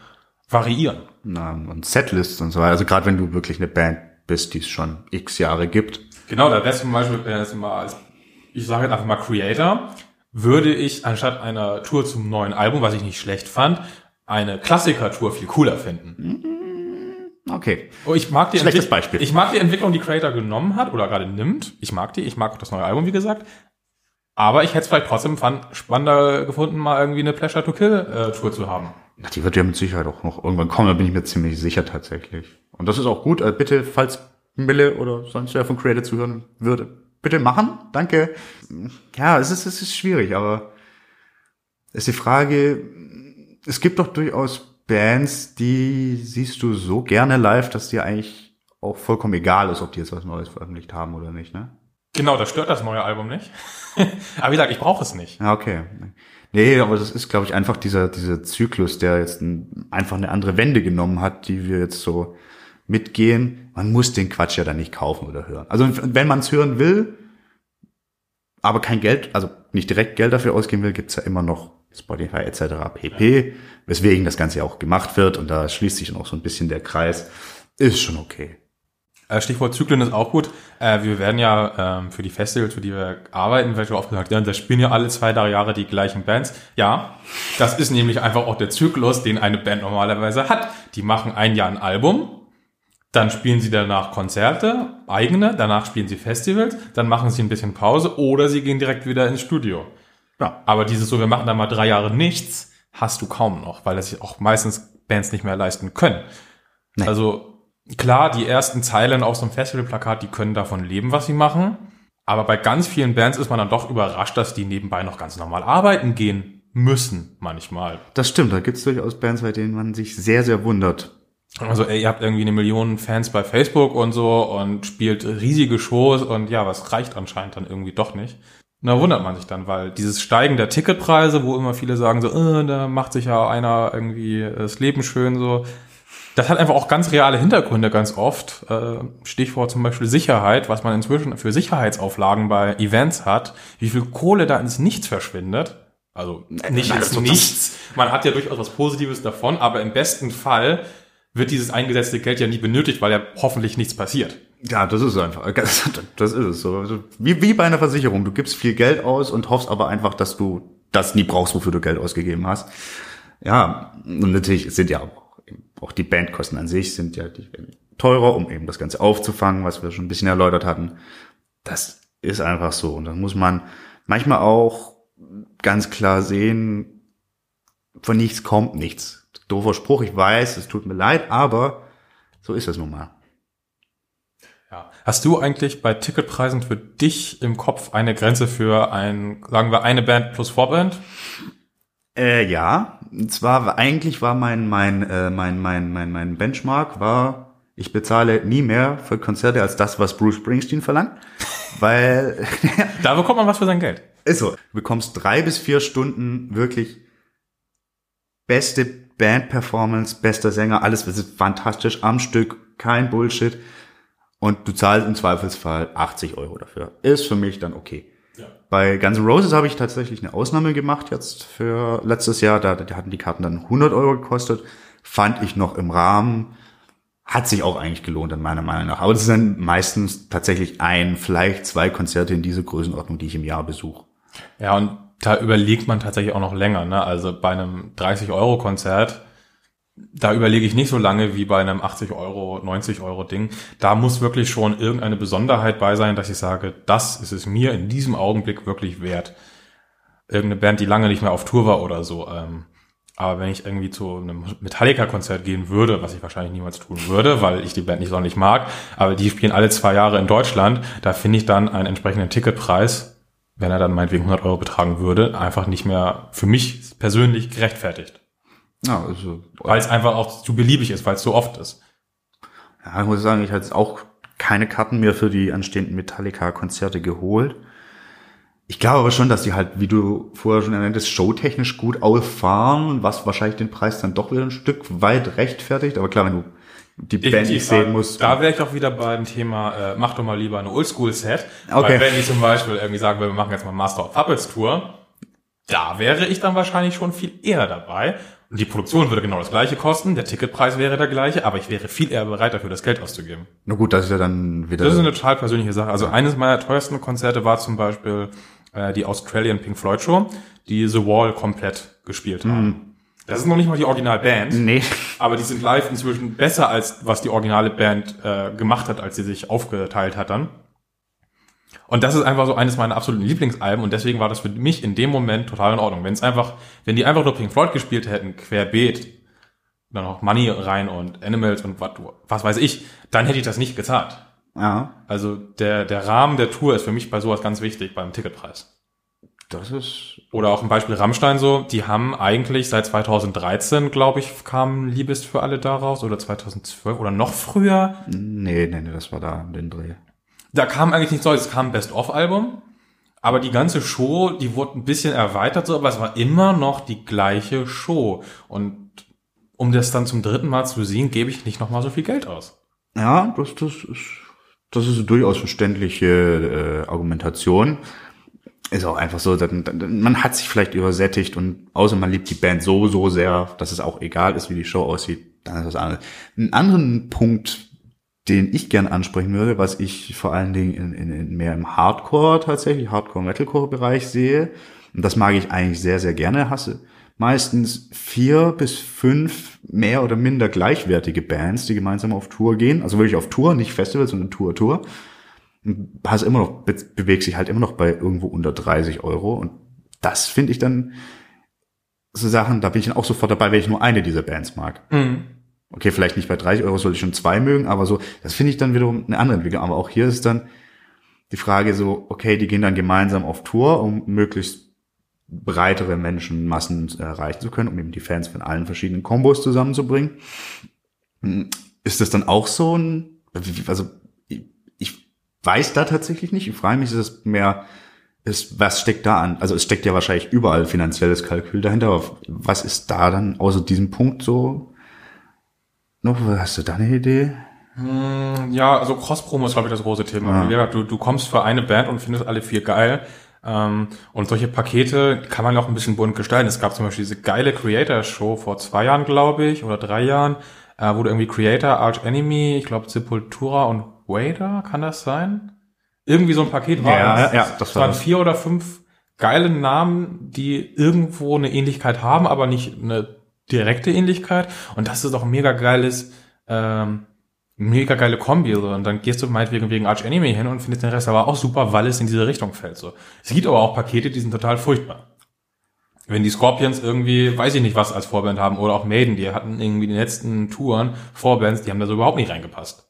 variieren. Na, und Setlists und so weiter. Also gerade wenn du wirklich eine Band bist, die es schon x Jahre gibt. Genau, da wäre zum Beispiel, wenn jetzt mal als, ich sage jetzt einfach mal Creator, würde ich anstatt einer Tour zum neuen Album, was ich nicht schlecht fand, eine Klassiker-Tour viel cooler finden. Okay. Oh, ich mag die Schlechtes Entwick- Beispiel. Ich mag die Entwicklung, die Creator genommen hat oder gerade nimmt. Ich mag die. Ich mag auch das neue Album, wie gesagt. Aber ich hätte es vielleicht trotzdem spannender gefunden, mal irgendwie eine Pleasure to Kill äh, Tour zu haben. Na, die wird ja mit Sicherheit auch noch irgendwann kommen, da bin ich mir ziemlich sicher tatsächlich. Und das ist auch gut. Also bitte, falls Mille oder sonst wer von Creator zuhören würde, bitte machen. Danke. Ja, es ist, es ist schwierig, aber ist die Frage, es gibt doch durchaus Bands, die siehst du so gerne live, dass dir eigentlich auch vollkommen egal ist, ob die jetzt was Neues veröffentlicht haben oder nicht, ne? Genau, das stört das neue Album nicht. (laughs) aber wie gesagt, ich brauche es nicht. Ja, okay. Nee, aber das ist, glaube ich, einfach dieser, dieser Zyklus, der jetzt ein, einfach eine andere Wende genommen hat, die wir jetzt so mitgehen. Man muss den Quatsch ja dann nicht kaufen oder hören. Also wenn man es hören will, aber kein Geld, also nicht direkt Geld dafür ausgeben will, gibt's ja immer noch Spotify etc. pp. Weswegen das Ganze ja auch gemacht wird und da schließt sich noch so ein bisschen der Kreis. Ist schon okay. Äh, Stichwort Zyklen ist auch gut. Äh, wir werden ja ähm, für die Festivals, für die wir arbeiten, wird oft gesagt, ja, da spielen ja alle zwei, drei Jahre die gleichen Bands. Ja, das ist nämlich einfach auch der Zyklus, den eine Band normalerweise hat. Die machen ein Jahr ein Album, dann spielen sie danach Konzerte, eigene, danach spielen sie Festivals, dann machen sie ein bisschen Pause oder sie gehen direkt wieder ins Studio. Ja. Aber dieses so, wir machen da mal drei Jahre nichts, hast du kaum noch, weil das sich auch meistens Bands nicht mehr leisten können. Nee. Also klar, die ersten Zeilen auf so einem Festivalplakat, die können davon leben, was sie machen. Aber bei ganz vielen Bands ist man dann doch überrascht, dass die nebenbei noch ganz normal arbeiten gehen müssen, manchmal. Das stimmt, da gibt's durchaus Bands, bei denen man sich sehr, sehr wundert. Also ey, ihr habt irgendwie eine Million Fans bei Facebook und so und spielt riesige Shows und ja, was reicht anscheinend dann irgendwie doch nicht. Na, wundert man sich dann, weil dieses Steigen der Ticketpreise, wo immer viele sagen so, äh, da macht sich ja einer irgendwie das Leben schön so, das hat einfach auch ganz reale Hintergründe ganz oft. Äh, Stichwort zum Beispiel Sicherheit, was man inzwischen für Sicherheitsauflagen bei Events hat, wie viel Kohle da ins Nichts verschwindet. Also nicht ins Nichts. Man hat ja durchaus was Positives davon, aber im besten Fall wird dieses eingesetzte Geld ja nie benötigt, weil ja hoffentlich nichts passiert. Ja, das ist einfach, (laughs) das ist es so. Also, wie, wie bei einer Versicherung. Du gibst viel Geld aus und hoffst aber einfach, dass du das nie brauchst, wofür du Geld ausgegeben hast. Ja, und natürlich sind ja auch, auch die Bandkosten an sich sind ja teurer, um eben das Ganze aufzufangen, was wir schon ein bisschen erläutert hatten. Das ist einfach so. Und dann muss man manchmal auch ganz klar sehen, von nichts kommt nichts doofer Spruch, ich weiß, es tut mir leid, aber so ist es nun mal. Hast du eigentlich bei Ticketpreisen für dich im Kopf eine Grenze für ein, sagen wir, eine Band plus Vorband? Äh, ja. Und zwar eigentlich war mein, mein, äh, mein, mein, mein, mein Benchmark war, ich bezahle nie mehr für Konzerte als das, was Bruce Springsteen verlangt. (laughs) weil. da bekommt man was für sein Geld. Ist so. Du bekommst drei bis vier Stunden wirklich beste Band-Performance, bester Sänger, alles ist fantastisch am Stück, kein Bullshit. Und du zahlst im Zweifelsfall 80 Euro dafür. Ist für mich dann okay. Ja. Bei Guns N' Roses habe ich tatsächlich eine Ausnahme gemacht jetzt für letztes Jahr. Da, da hatten die Karten dann 100 Euro gekostet. Fand ich noch im Rahmen. Hat sich auch eigentlich gelohnt, in meiner Meinung nach. Aber es sind meistens tatsächlich ein, vielleicht zwei Konzerte in dieser Größenordnung, die ich im Jahr besuche. Ja, und da überlegt man tatsächlich auch noch länger. Ne? Also bei einem 30-Euro-Konzert, da überlege ich nicht so lange wie bei einem 80 Euro, 90 Euro Ding. Da muss wirklich schon irgendeine Besonderheit bei sein, dass ich sage, das ist es mir in diesem Augenblick wirklich wert. Irgendeine Band, die lange nicht mehr auf Tour war oder so. Ähm, aber wenn ich irgendwie zu einem Metallica-Konzert gehen würde, was ich wahrscheinlich niemals tun würde, weil ich die Band nicht sonderlich mag, aber die spielen alle zwei Jahre in Deutschland, da finde ich dann einen entsprechenden Ticketpreis wenn er dann meinetwegen 100 Euro betragen würde, einfach nicht mehr für mich persönlich gerechtfertigt. Ja, also, weil es einfach auch zu beliebig ist, weil es so oft ist. Ja, ich muss sagen, ich hatte auch keine Karten mehr für die anstehenden Metallica-Konzerte geholt. Ich glaube aber schon, dass die halt, wie du vorher schon erwähnt hast, showtechnisch gut auffahren, was wahrscheinlich den Preis dann doch wieder ein Stück weit rechtfertigt. Aber klar, wenn du die Band nicht sehen muss. Da wäre ich auch wieder beim Thema, äh, mach doch mal lieber eine Oldschool-Set. Okay. Weil wenn ich zum Beispiel irgendwie sagen will, wir machen jetzt mal Master of Puppets Tour, da wäre ich dann wahrscheinlich schon viel eher dabei. Und die Produktion würde genau das gleiche kosten, der Ticketpreis wäre der gleiche, aber ich wäre viel eher bereit dafür, das Geld auszugeben. Na gut, das ist ja dann wieder... Das ist eine total persönliche Sache. Also eines meiner teuersten Konzerte war zum Beispiel äh, die Australian Pink Floyd Show, die The Wall komplett gespielt haben. Mhm. Das ist noch nicht mal die Originalband. Nee. Aber die sind live inzwischen besser als was die originale Band äh, gemacht hat, als sie sich aufgeteilt hat dann. Und das ist einfach so eines meiner absoluten Lieblingsalben und deswegen war das für mich in dem Moment total in Ordnung. Wenn es einfach, wenn die einfach nur Pink Floyd gespielt hätten, querbeet, dann noch Money rein und Animals und was, was weiß ich, dann hätte ich das nicht gezahlt. Ja. Also der, der Rahmen der Tour ist für mich bei sowas ganz wichtig beim Ticketpreis. Das ist. Oder auch ein Beispiel Rammstein so, die haben eigentlich seit 2013, glaube ich, kam Liebest für alle daraus oder 2012 oder noch früher. Nee, nee, nee, das war da den Dreh. Da kam eigentlich nichts Neues, es kam ein Best-of-Album, aber die ganze Show, die wurde ein bisschen erweitert, so, aber es war immer noch die gleiche Show. Und um das dann zum dritten Mal zu sehen, gebe ich nicht nochmal so viel Geld aus. Ja, das, das ist, das ist durchaus verständliche äh, Argumentation. Ist auch einfach so, man hat sich vielleicht übersättigt und außer man liebt die Band so, so sehr, dass es auch egal ist, wie die Show aussieht, dann ist das anderes. Einen anderen Punkt, den ich gern ansprechen würde, was ich vor allen Dingen in, in, in mehr im Hardcore tatsächlich, Hardcore-Metalcore-Bereich sehe, und das mag ich eigentlich sehr, sehr gerne, hasse meistens vier bis fünf mehr oder minder gleichwertige Bands, die gemeinsam auf Tour gehen, also wirklich auf Tour, nicht Festival, sondern Tour, Tour. Hast immer noch, be bewegt sich halt immer noch bei irgendwo unter 30 Euro und das finde ich dann so Sachen, da bin ich dann auch sofort dabei, wenn ich nur eine dieser Bands mag. Mhm. Okay, vielleicht nicht bei 30 Euro sollte ich schon zwei mögen, aber so, das finde ich dann wiederum eine andere Entwicklung. Aber auch hier ist dann die Frage so, okay, die gehen dann gemeinsam auf Tour, um möglichst breitere Menschenmassen erreichen zu können, um eben die Fans von allen verschiedenen Kombos zusammenzubringen. Ist das dann auch so ein, also ich weiß da tatsächlich nicht, ich frage mich, ist es mehr, ist, was steckt da an? Also es steckt ja wahrscheinlich überall finanzielles Kalkül dahinter, aber was ist da dann außer diesem Punkt so noch, hast du da eine Idee? Hm, ja, also Cross-Promo ist, glaube ich, das große Thema. Ja. Du, du kommst für eine Band und findest alle vier geil. Ähm, und solche Pakete kann man auch ein bisschen bunt gestalten. Es gab zum Beispiel diese geile Creator-Show vor zwei Jahren, glaube ich, oder drei Jahren, äh, wo du irgendwie Creator, Arch Enemy, ich glaube Sepultura und Wader, kann das sein? Irgendwie so ein Paket war. Ja, ja, ja das war waren vier oder fünf geile Namen, die irgendwo eine Ähnlichkeit haben, aber nicht eine direkte Ähnlichkeit. Und das ist auch ein mega geiles, ähm, mega geile Kombi. So. Und dann gehst du meinetwegen wegen Arch Anime hin und findest den Rest aber auch super, weil es in diese Richtung fällt. So. Es gibt aber auch Pakete, die sind total furchtbar. Wenn die Scorpions irgendwie, weiß ich nicht was als Vorband haben, oder auch Maiden, die hatten irgendwie die letzten Touren Vorbands, die haben da so überhaupt nicht reingepasst.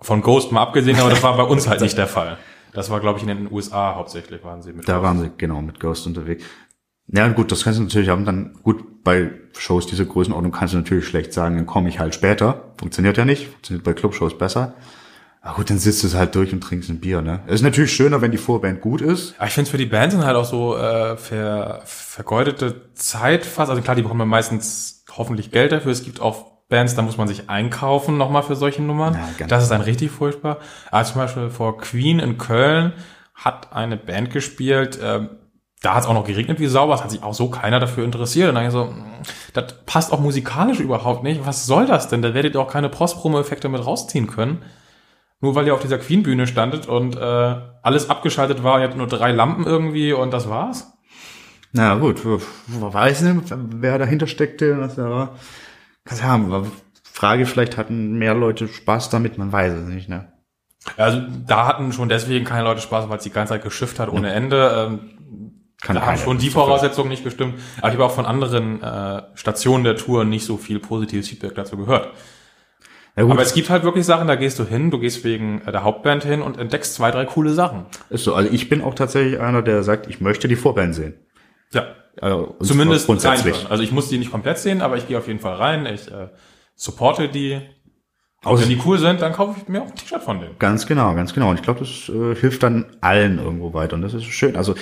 Von Ghost mal abgesehen, aber das war bei uns halt nicht der Fall. Das war, glaube ich, in den USA hauptsächlich waren sie mit. Da Ghost. waren sie genau mit Ghost unterwegs. Ja, gut, das kannst du natürlich haben. Dann gut, bei Shows dieser Größenordnung kannst du natürlich schlecht sagen, dann komme ich halt später. Funktioniert ja nicht. Funktioniert bei Clubshows besser. Aber gut, dann sitzt du es halt durch und trinkst ein Bier, ne? Es ist natürlich schöner, wenn die Vorband gut ist. Aber ich finde für die Bands sind halt auch so äh, ver, vergeudete Zeit fast. Also klar, die bekommen meistens hoffentlich Geld dafür. Es gibt auch Bands, da muss man sich einkaufen nochmal für solche Nummern. Ja, das ist dann richtig furchtbar. Aber zum Beispiel vor Queen in Köln hat eine Band gespielt, äh, da hat es auch noch geregnet wie sauber, es hat sich auch so keiner dafür interessiert. Und dann ich so, hm, das passt auch musikalisch überhaupt nicht. Was soll das denn? Da werdet ihr auch keine Post-Promo-Effekte mit rausziehen können. Nur weil ihr auf dieser Queen-Bühne standet und äh, alles abgeschaltet war, ihr hattet nur drei Lampen irgendwie und das war's. Na gut, weiß nicht, wer dahinter steckte, was da war. Kannst haben, Frage, vielleicht hatten mehr Leute Spaß damit, man weiß es nicht, ne? Also da hatten schon deswegen keine Leute Spaß, weil es die ganze Zeit geschifft hat ohne Ende. Ähm, kann da haben schon die Voraussetzungen nicht gestimmt. Aber ich habe auch von anderen äh, Stationen der Tour nicht so viel positives Feedback dazu gehört. Aber es gibt halt wirklich Sachen, da gehst du hin, du gehst wegen äh, der Hauptband hin und entdeckst zwei, drei coole Sachen. Ist so, also ich bin auch tatsächlich einer, der sagt, ich möchte die Vorband sehen. Ja. Also, Zumindest grundsätzlich. Also ich muss die nicht komplett sehen, aber ich gehe auf jeden Fall rein. Ich äh, supporte die. Auch wenn die cool sind, dann kaufe ich mir auch ein T-Shirt von denen. Ganz genau, ganz genau. Und ich glaube, das äh, hilft dann allen irgendwo weiter. Und das ist schön. Also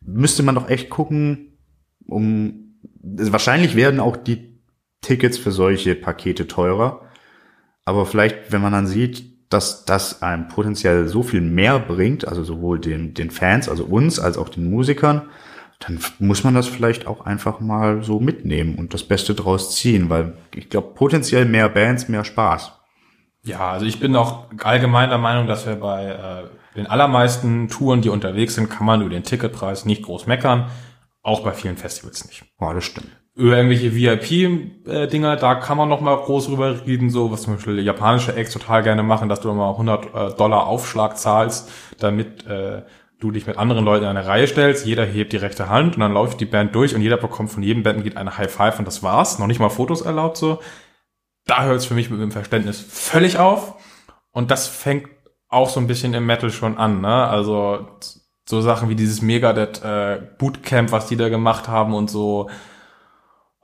müsste man doch echt gucken, um wahrscheinlich werden auch die Tickets für solche Pakete teurer. Aber vielleicht, wenn man dann sieht, dass das einem potenziell so viel mehr bringt, also sowohl den, den Fans, also uns, als auch den Musikern, dann muss man das vielleicht auch einfach mal so mitnehmen und das Beste draus ziehen, weil ich glaube, potenziell mehr Bands, mehr Spaß. Ja, also ich bin auch allgemein der Meinung, dass wir bei äh, den allermeisten Touren, die unterwegs sind, kann man über den Ticketpreis nicht groß meckern. Auch bei vielen Festivals nicht. Ja, das stimmt. Über irgendwelche VIP-Dinger, da kann man noch mal groß drüber reden, so was zum Beispiel japanische Acts total gerne machen, dass du mal 100 äh, Dollar Aufschlag zahlst, damit äh, du dich mit anderen Leuten in eine Reihe stellst, jeder hebt die rechte Hand und dann läuft die Band durch und jeder bekommt von jedem Bandmitglied eine High Five und das war's. Noch nicht mal Fotos erlaubt so. Da hört es für mich mit dem Verständnis völlig auf. Und das fängt auch so ein bisschen im Metal schon an, ne? Also so Sachen wie dieses Megadeth äh, Bootcamp, was die da gemacht haben und so.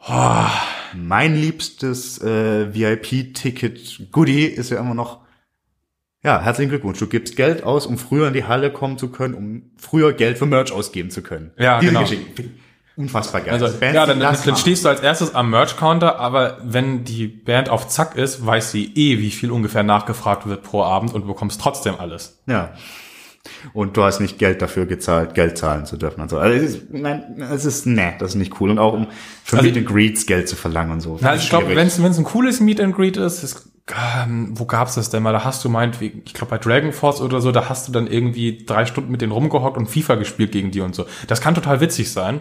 Oh. Mein liebstes äh, VIP-Ticket Goodie ist ja immer noch Ja, herzlichen Glückwunsch. Du gibst Geld aus, um früher in die Halle kommen zu können, um früher Geld für Merch ausgeben zu können. Ja, Diese genau. Geschichte. Unfassbar geil. Also, Bands, ja, dann, dann, dann stehst du als erstes am Merch-Counter, aber wenn die Band auf Zack ist, weiß sie eh, wie viel ungefähr nachgefragt wird pro Abend und bekommst trotzdem alles. Ja. Und du hast nicht Geld dafür gezahlt, Geld zahlen zu dürfen und so. Also es ist, nein, es ist, nee, das ist nicht cool. Und auch um für Also- Meet and Greets Geld zu verlangen und so. Na, also ich glaube, Schwierig. wenn es wenn es ein cooles Meet and Greet ist, ist ähm, wo gab's das denn mal? Da hast du meinetwegen, ich glaube bei Dragon Force oder so, da hast du dann irgendwie drei Stunden mit denen rumgehockt und FIFA gespielt gegen die und so. Das kann total witzig sein.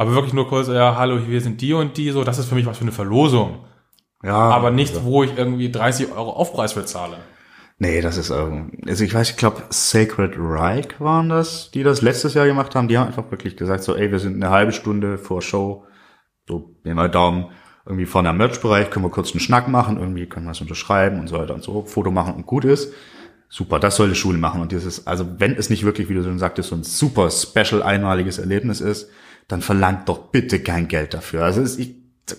Aber wirklich nur kurz, ja, hallo, wir sind die und die, so, das ist für mich was für eine Verlosung. ja, Aber nichts, wo ich irgendwie 30 Euro Aufpreis bezahle. Nee, das ist, also ich weiß, ich glaube, Sacred Reich waren das, die das letztes Jahr gemacht haben. Die haben einfach wirklich gesagt, so, ey, wir sind eine halbe Stunde vor Show, so, nehmen wir Daumen, irgendwie vorne am Merch-Bereich, können wir kurz einen Schnack machen, irgendwie können wir es unterschreiben und so weiter und so, Foto machen und gut ist. Super, das soll die Schule machen. Und dieses, also wenn es nicht wirklich, wie du schon sagtest, so ein super special einmaliges Erlebnis ist, dann verlangt doch bitte kein Geld dafür. Also es, ich,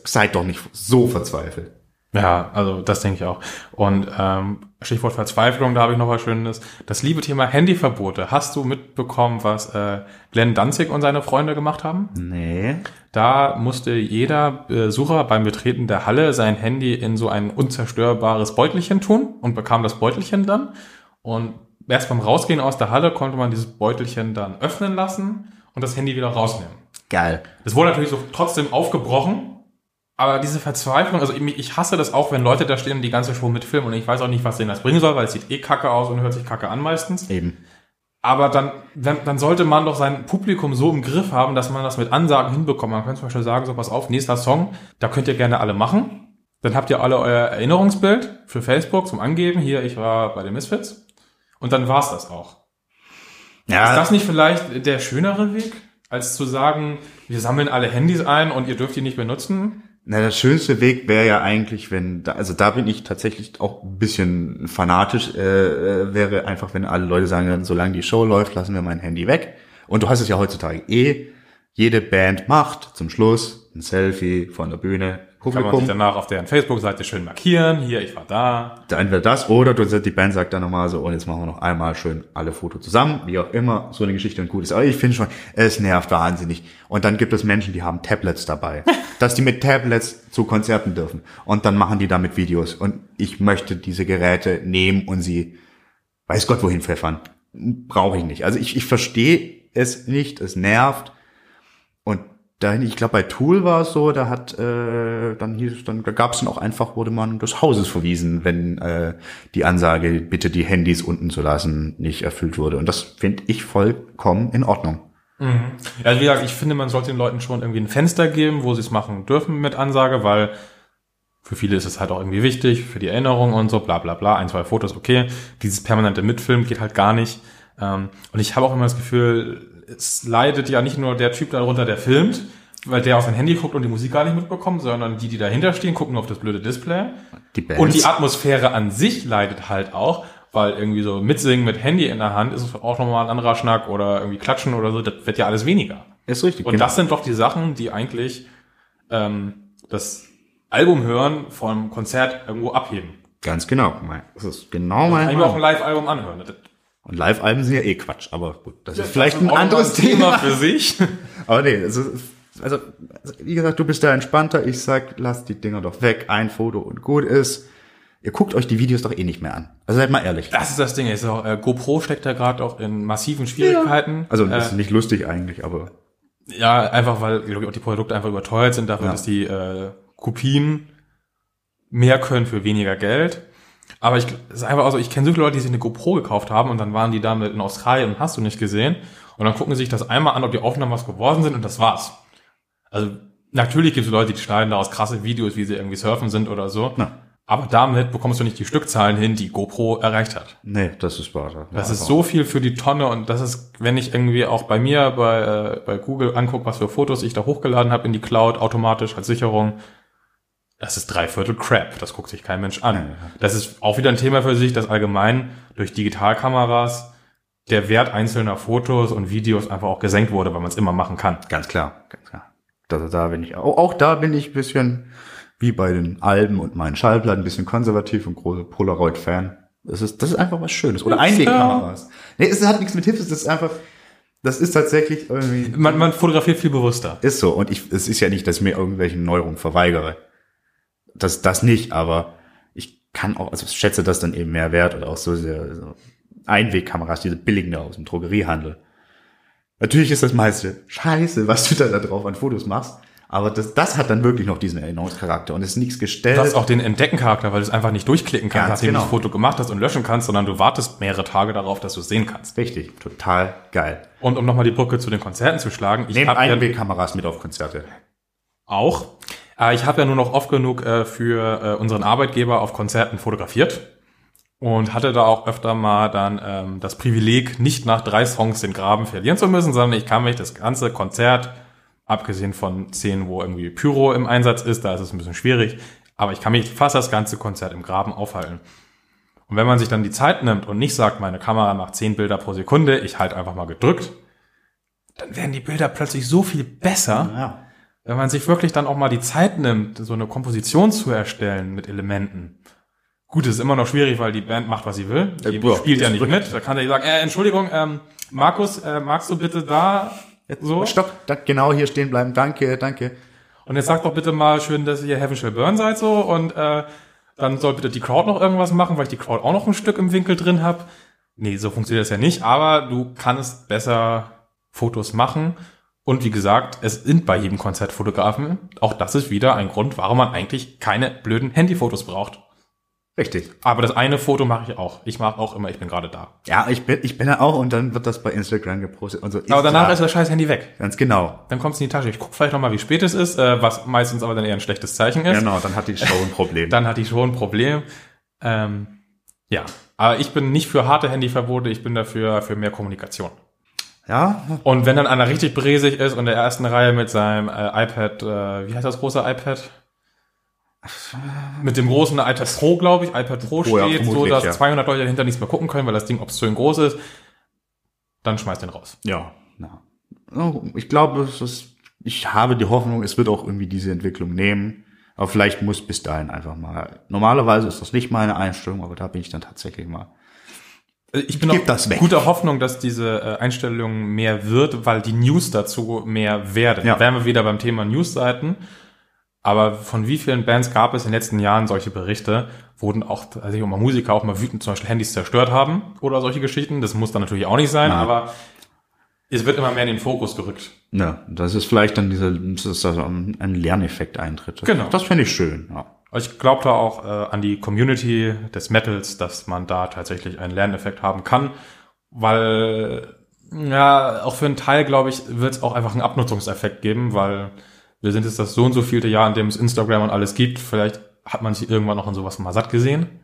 seid doch nicht so verzweifelt. Ja, also das denke ich auch. Und ähm, Stichwort Verzweiflung, da habe ich noch was Schönes. Das liebe Thema Handyverbote. Hast du mitbekommen, was äh, Glenn Danzig und seine Freunde gemacht haben? Nee. Da musste jeder Besucher beim Betreten der Halle sein Handy in so ein unzerstörbares Beutelchen tun und bekam das Beutelchen dann. Und erst beim Rausgehen aus der Halle konnte man dieses Beutelchen dann öffnen lassen und das Handy wieder rausnehmen. Geil. Das wurde natürlich so trotzdem aufgebrochen, aber diese Verzweiflung, also ich hasse das auch, wenn Leute da stehen und die ganze Show mitfilmen und ich weiß auch nicht, was denen das bringen soll, weil es sieht eh kacke aus und hört sich kacke an meistens. Eben. Aber dann, wenn, dann sollte man doch sein Publikum so im Griff haben, dass man das mit Ansagen hinbekommt. Man könnte zum Beispiel sagen, so pass auf, nächster Song, da könnt ihr gerne alle machen. Dann habt ihr alle euer Erinnerungsbild für Facebook zum Angeben. Hier, ich war bei den Misfits. Und dann war's das auch. Ja, Ist das nicht vielleicht der schönere Weg, als zu sagen, wir sammeln alle Handys ein und ihr dürft die nicht benutzen? Na, der schönste Weg wäre ja eigentlich, wenn, da, also da bin ich tatsächlich auch ein bisschen fanatisch, äh, äh, wäre einfach, wenn alle Leute sagen, solange die Show läuft, lassen wir mein Handy weg. Und du hast es ja heutzutage eh, jede Band macht zum Schluss ein Selfie von der Bühne, Kann man sich Publikum. danach auf deren Facebook-Seite schön markieren. Hier, ich war da. Entweder das oder du, die Band sagt dann nochmal so, und jetzt machen wir noch einmal schön alle Fotos zusammen, wie auch immer, so eine Geschichte und gut ist. Aber ich finde schon, es nervt wahnsinnig. Und dann gibt es Menschen, die haben Tablets dabei, (laughs) dass die mit Tablets zu Konzerten dürfen. Und dann machen die damit Videos. Und ich möchte diese Geräte nehmen und sie, weiß Gott wohin pfeffern. Brauche ich nicht. Also ich, ich verstehe es nicht, es nervt. Und dahin, ich glaube, bei Tool war es so, da hat, äh, dann hieß es, dann gab es dann auch einfach, wurde man des Hauses verwiesen, wenn äh, die Ansage, bitte die Handys unten zu lassen, nicht erfüllt wurde. Und das finde ich vollkommen in Ordnung. Ja, also wie gesagt, ich finde, man sollte den Leuten schon irgendwie ein Fenster geben, wo sie es machen dürfen mit Ansage, weil für viele ist es halt auch irgendwie wichtig, für die Erinnerung und so, bla bla bla, ein, zwei Fotos, okay. Dieses permanente Mitfilmen geht halt gar nicht. Ähm, Und ich habe auch immer das Gefühl, es leidet ja nicht nur der Typ darunter, der filmt, weil der auf sein Handy guckt und die Musik gar nicht mitbekommt, sondern die, die dahinter stehen, gucken nur auf das blöde Display. Die Bands. Und die Atmosphäre an sich leidet halt auch, weil irgendwie so mitsingen mit Handy in der Hand ist auch nochmal ein anderer Schnack oder irgendwie klatschen oder so, das wird ja alles weniger. ist richtig. Und das sind doch die Sachen, die eigentlich ähm, das Album hören vom Konzert irgendwo abheben. Ganz genau. Das ist genau mein Eigentlich auch ein. Live-Album anhören. Das Und Live-Alben sind ja eh Quatsch, aber gut, das ist vielleicht ein auch anderes mal Thema. für sich. (laughs) Aber nee, also, also, wie gesagt, du bist da entspannter. Ich sag, lasst die Dinger doch weg, ein Foto und gut ist. Ihr guckt euch die Videos doch eh nicht mehr an. Also seid mal ehrlich. Das ist das Ding. Ist auch, äh, GoPro steckt da gerade auch in massiven Schwierigkeiten. Also das ist äh, nicht lustig eigentlich, aber ja, einfach weil glaub ich, auch die Produkte einfach überteuert sind dafür, Ja. dass die äh, Kopien mehr können für weniger Geld. Aber ich ist einfach also, ich kenne so viele Leute, die sich eine GoPro gekauft haben und dann waren die damit in Australien und hast du nicht gesehen. Und dann gucken sie sich das einmal an, ob die Aufnahmen was geworden sind und das war's. Also natürlich gibt es Leute, die schneiden daraus krasse Videos, wie sie irgendwie surfen sind oder so. Ja. Aber damit bekommst du nicht die Stückzahlen hin, die GoPro erreicht hat. nee, das ist wahr. Das ist so viel für die Tonne und das ist, wenn ich irgendwie auch bei mir bei, äh, bei Google angucke, was für Fotos ich da hochgeladen habe in die Cloud automatisch als Sicherung, das ist dreiviertel Crap. Das guckt sich kein Mensch an. Das ist auch wieder ein Thema für sich, dass allgemein durch Digitalkameras der Wert einzelner Fotos und Videos einfach auch gesenkt wurde, weil man es immer machen kann. Ganz klar, ganz klar. Da, da bin ich auch, auch da bin ich ein bisschen wie bei den Alben und meinen Schallplatten ein bisschen konservativ und großer Polaroid-Fan. Das ist, das ist einfach was Schönes. Oder Einwegkameras. Nee, es hat nichts mit Hipsters, das ist einfach, das ist tatsächlich irgendwie, Man, man fotografiert viel bewusster. ist so. Und ich, es ist ja nicht, dass ich mir irgendwelche Neuerungen verweigere. Das, das nicht, aber ich kann auch, also ich schätze das dann eben mehr wert oder auch so, sehr, so Einwegkameras, diese billigen da aus dem Drogeriehandel. Natürlich ist das meiste scheiße, was du da, da drauf an Fotos machst. Aber das, das hat dann wirklich noch diesen Erinnerungscharakter und ist nichts gestellt. Du hast auch den Entdeckencharakter, weil du es einfach nicht durchklicken kannst, Ganz nachdem du genau. das Foto gemacht hast und löschen kannst, sondern du wartest mehrere Tage darauf, dass du es sehen kannst. Richtig, total geil. Und um nochmal die Brücke zu den Konzerten zu schlagen, ich Nehmt Einwegkameras mit auf Konzerte. auch, äh, ich habe ja nur noch oft genug äh, für äh, unseren Arbeitgeber auf Konzerten fotografiert und hatte da auch öfter mal dann ähm, das Privileg, nicht nach drei Songs den Graben verlieren zu müssen, sondern ich kann mich das ganze Konzert, abgesehen von Szenen, wo irgendwie Pyro im Einsatz ist, da ist es ein bisschen schwierig, aber ich kann mich fast das ganze Konzert im Graben aufhalten. Und wenn man sich dann die Zeit nimmt und nicht sagt, meine Kamera macht 10 Bilder pro Sekunde, ich halte einfach mal gedrückt, dann werden die Bilder plötzlich so viel besser, Ja. Wenn man sich wirklich dann auch mal die Zeit nimmt, so eine Komposition zu erstellen mit Elementen. Gut, es ist immer noch schwierig, weil die Band macht, was sie will. Die Äh, boah, spielt ja nicht mit. Da kann der sagen, äh, Entschuldigung, ähm, Markus, äh, magst du bitte da so? Stopp, da, genau hier stehen bleiben. Danke, danke. Und jetzt sagt doch bitte mal schön, dass ihr Heaven Shall Burn seid so und äh, dann soll bitte die Crowd noch irgendwas machen, weil ich die Crowd auch noch ein Stück im Winkel drin habe. Nee, so funktioniert das ja nicht, aber du kannst besser Fotos machen. Und wie gesagt, es sind bei jedem Konzert Fotografen. Auch das ist wieder ein Grund, warum man eigentlich keine blöden Handyfotos braucht. Richtig. Aber das eine Foto mache ich auch. Ich mache auch immer, ich bin gerade da. Ja, ich bin, ich bin da auch und dann wird das bei Instagram gepostet und so. Aber danach da. ist das scheiß Handy weg. Ganz genau. Dann kommt es in die Tasche. Ich gucke vielleicht noch mal, wie spät es ist, äh, was meistens aber dann eher ein schlechtes Zeichen ist. Genau, dann hat die Show ein Problem. (laughs) dann hatte ich schon ein Problem. Ähm, ja, aber ich bin nicht für harte Handyverbote, ich bin dafür für mehr Kommunikation. Ja, Und wenn dann einer richtig bresig ist und in der ersten Reihe mit seinem äh, iPad, äh, wie heißt das große iPad? Mit dem großen iPad Pro, glaube ich, iPad Pro ja, steht, so vermutlich, dass ja. 200 Leute dahinter nichts mehr gucken können, weil das Ding obszön groß ist, dann schmeißt den raus. ja, ja. Oh, Ich glaube, es ist, ich habe die Hoffnung, es wird auch irgendwie diese Entwicklung nehmen. Aber vielleicht muss bis dahin einfach mal. Normalerweise ist das nicht meine Einstellung, aber da bin ich dann tatsächlich mal. Äh, Ich bin Gib auch guter Hoffnung, dass diese äh, Einstellung mehr wird, weil die News dazu mehr werden. Ja. Da wären wir wieder beim Thema Newsseiten. Aber von wie vielen Bands gab es in den letzten Jahren solche Berichte, wurden auch, also ich auch mal Musiker auch mal wütend zum Beispiel Handys zerstört haben oder solche Geschichten. Das muss dann natürlich auch nicht sein, Nein. aber es wird immer mehr in den Fokus gerückt. Ja, das ist vielleicht dann dieser, das ist also ein ein Lerneffekt eintritt. Genau. Das finde ich schön, ja. Ich glaube da auch äh, an die Community des Metals, dass man da tatsächlich einen Lerneffekt haben kann, weil ja auch für einen Teil glaube ich wird es auch einfach einen Abnutzungseffekt geben, weil wir sind jetzt das so und so vielte Jahr, in dem es Instagram und alles gibt. Vielleicht hat man sich irgendwann noch in sowas mal satt gesehen.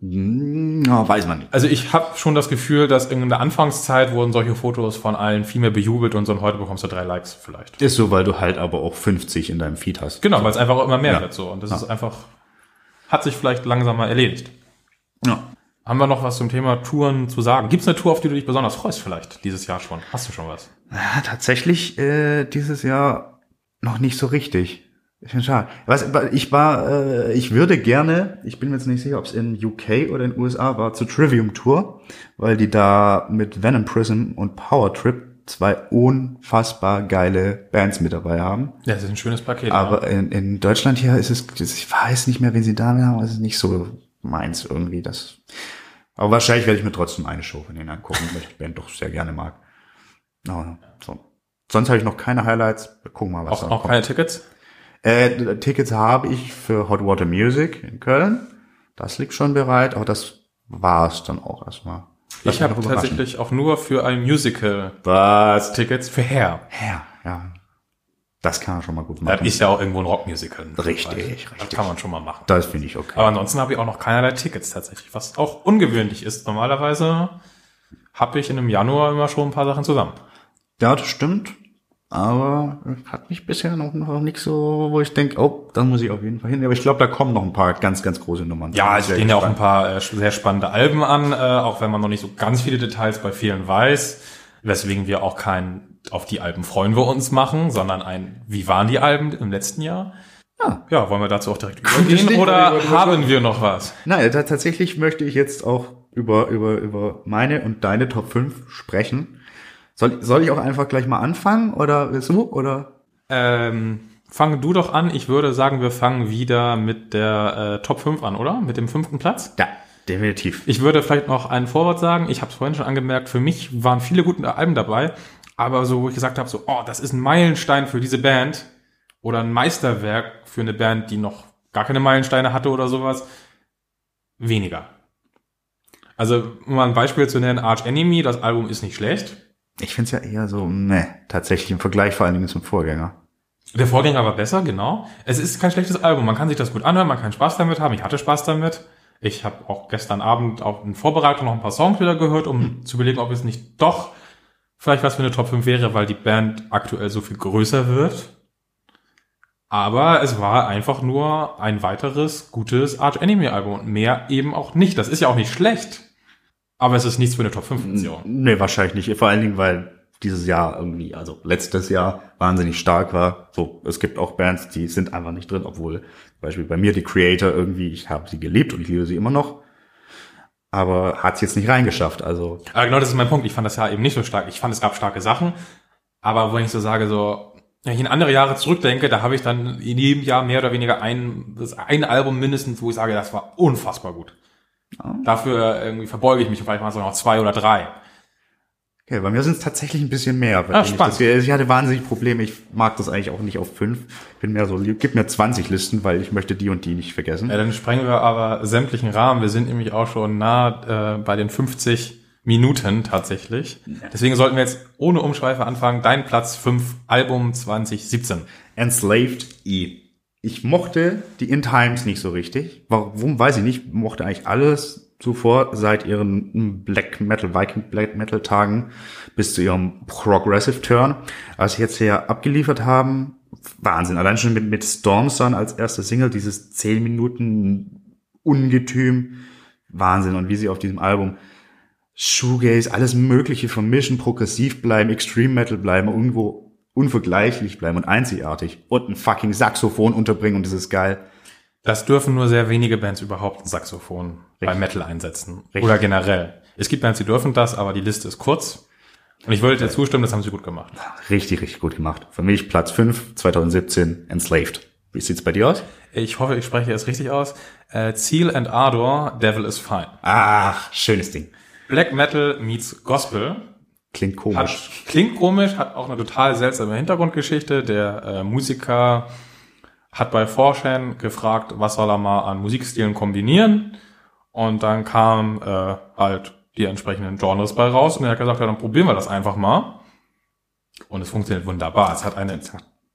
Hm, Ja, weiß man nicht. Also ich habe schon das Gefühl, dass in der Anfangszeit wurden solche Fotos von allen viel mehr bejubelt und so und heute bekommst du drei Likes vielleicht. Ist so, weil du halt aber auch 50 in deinem Feed hast. Genau, weil es einfach auch immer mehr Ja. wird so und das ist einfach hat sich vielleicht langsam mal erledigt. Ja. Haben wir noch was zum Thema Touren zu sagen? Gibt es eine Tour, auf die du dich besonders freust vielleicht dieses Jahr schon? Hast du schon was? Ja, tatsächlich äh, dieses Jahr noch nicht so richtig. Ich finde schade. Was, ich war, äh, ich würde gerne, ich bin mir jetzt nicht sicher, ob es in UK oder in USA war, zur Trivium Tour, weil die da mit Venom Prism und Power Trip zwei unfassbar geile Bands mit dabei haben. Ja, das ist ein schönes Paket. Aber in, in Deutschland hier ist es, ich weiß nicht mehr, wen sie da haben, es ist nicht so meins irgendwie. Das. Aber wahrscheinlich werde ich mir trotzdem eine Show von denen angucken, weil ich die Band doch sehr gerne mag. Aber, so. Sonst habe ich noch keine Highlights. Wir gucken mal, ja. was auch, da auch kommt. keine Tickets? Äh, Tickets habe ich für Hot Water Music in Köln. Das liegt schon bereit, aber das war's dann auch erstmal. Lass ich habe tatsächlich auch nur für ein Musical Was? Tickets für Hair. Ja, ja. Das kann man schon mal gut Das machen. ist ja auch irgendwo ein Rockmusical. Richtig, Das richtig. kann man schon mal machen. Das finde ich okay. Aber ansonsten habe ich auch noch keinerlei Tickets tatsächlich, was auch ungewöhnlich ist. Normalerweise habe ich in einem Januar immer schon ein paar Sachen zusammen. Ja, das stimmt. Aber hat mich bisher noch, noch nicht so, wo ich denke, oh, da muss ich auf jeden Fall hin. Aber ich glaube, da kommen noch ein paar ganz, ganz große Nummern. Ja, es Sehr stehen ja auch ein paar äh, sehr spannende Alben an, äh, auch wenn man noch nicht so ganz viele Details bei vielen weiß, weswegen wir auch kein auf die Alben freuen wir uns machen, sondern ein, wie waren die Alben im letzten Jahr? Ja. ja, wollen wir dazu auch direkt übergehen oder über- haben wir noch was? Nein, ta- tatsächlich möchte ich jetzt auch über, über, über meine und deine Top 5 sprechen. Soll, soll ich auch einfach gleich mal anfangen oder willst du? Oder? Ähm, fang du doch an. Ich würde sagen, wir fangen wieder mit der äh, Top 5 an, oder? Mit dem fünften Platz. Ja, definitiv. Ich würde vielleicht noch ein Vorwort sagen. Ich habe es vorhin schon angemerkt. Für mich waren viele gute Alben dabei. Aber so, wo ich gesagt habe, so, oh, das ist ein Meilenstein für diese Band oder ein Meisterwerk für eine Band, die noch gar keine Meilensteine hatte oder sowas, weniger. Also, um mal ein Beispiel zu nennen, Arch Enemy, das Album ist nicht schlecht. Ich finde es ja eher so, ne, tatsächlich im Vergleich vor allen Dingen zum Vorgänger. Der Vorgänger war besser, genau. Es ist kein schlechtes Album. Man kann sich das gut anhören, man kann Spaß damit haben. Ich hatte Spaß damit. Ich habe auch gestern Abend auch in Vorbereitung noch ein paar Songs wieder gehört, um zu überlegen, ob es nicht doch vielleicht was für eine Top 5 wäre, weil die Band aktuell so viel größer wird. Aber es war einfach nur ein weiteres gutes Arch Enemy Album und mehr eben auch nicht. Das ist ja auch nicht schlecht. Aber es ist nichts für eine Top 5 Funktion. Nee, wahrscheinlich nicht. Vor allen Dingen, weil dieses Jahr irgendwie, also letztes Jahr wahnsinnig stark war. So, es gibt auch Bands, die sind einfach nicht drin, obwohl zum Beispiel bei mir die Creator irgendwie, ich habe sie geliebt und ich liebe sie immer noch. Aber hat es jetzt nicht reingeschafft. Also Aber genau das ist mein Punkt. Ich fand das Jahr eben nicht so stark. Ich fand, es gab starke Sachen. Aber wenn ich so sage, so, wenn ich in andere Jahre zurückdenke, da habe ich dann in jedem Jahr mehr oder weniger ein, das ein Album mindestens, wo ich sage, das war unfassbar gut. Dafür irgendwie verbeuge ich mich, vielleicht es auch noch zwei oder drei. Okay, bei mir sind es tatsächlich ein bisschen mehr. Ah, ich, spannend. das, ich hatte wahnsinnig Probleme. Ich mag das eigentlich auch nicht auf fünf. Ich bin mehr so, gib mir 20 Listen, weil ich möchte die und die nicht vergessen. Ja, dann sprengen wir aber sämtlichen Rahmen. Wir sind nämlich auch schon nah äh, bei den 50 Minuten tatsächlich. Deswegen sollten wir jetzt ohne Umschweife anfangen. Dein Platz 5, Album 2017. Enslaved E. Ich mochte die In Times nicht so richtig. Warum, weiß ich nicht. Mochte eigentlich alles zuvor seit ihren Black Metal, Viking Black Metal Tagen bis zu ihrem Progressive Turn. Als sie jetzt hier abgeliefert haben, Wahnsinn. Allein schon mit, mit Storm Sun als erste Single, dieses 10 Minuten Ungetüm. Wahnsinn. Und wie sie auf diesem Album Shoegaze, alles mögliche vermischen, progressiv bleiben, Extreme Metal bleiben, irgendwo unvergleichlich bleiben und einzigartig und ein fucking Saxophon unterbringen und das ist geil. Das dürfen nur sehr wenige Bands überhaupt ein Saxophon bei Metal einsetzen. Richtig. Oder generell. Es gibt Bands, die dürfen das, aber die Liste ist kurz. Und ich würde dir zustimmen, das haben sie gut gemacht. Richtig, richtig gut gemacht. Für mich Platz 5, 2017, Enslaved. Wie sieht's bei dir aus? Ich hoffe, ich spreche es richtig aus. Äh, Ziel and Ardor, Devil is Fine. Ach, schönes Ding. Black Metal meets Gospel. Klingt Hat, komisch. klingt komisch, hat auch eine total seltsame Hintergrundgeschichte. Der äh, Musiker hat bei Forschern gefragt, was soll er mal an Musikstilen kombinieren. Und dann kam äh, halt die entsprechenden Genres bei raus. Und er hat gesagt, ja, dann probieren wir das einfach mal. Und es funktioniert wunderbar. Es hat eine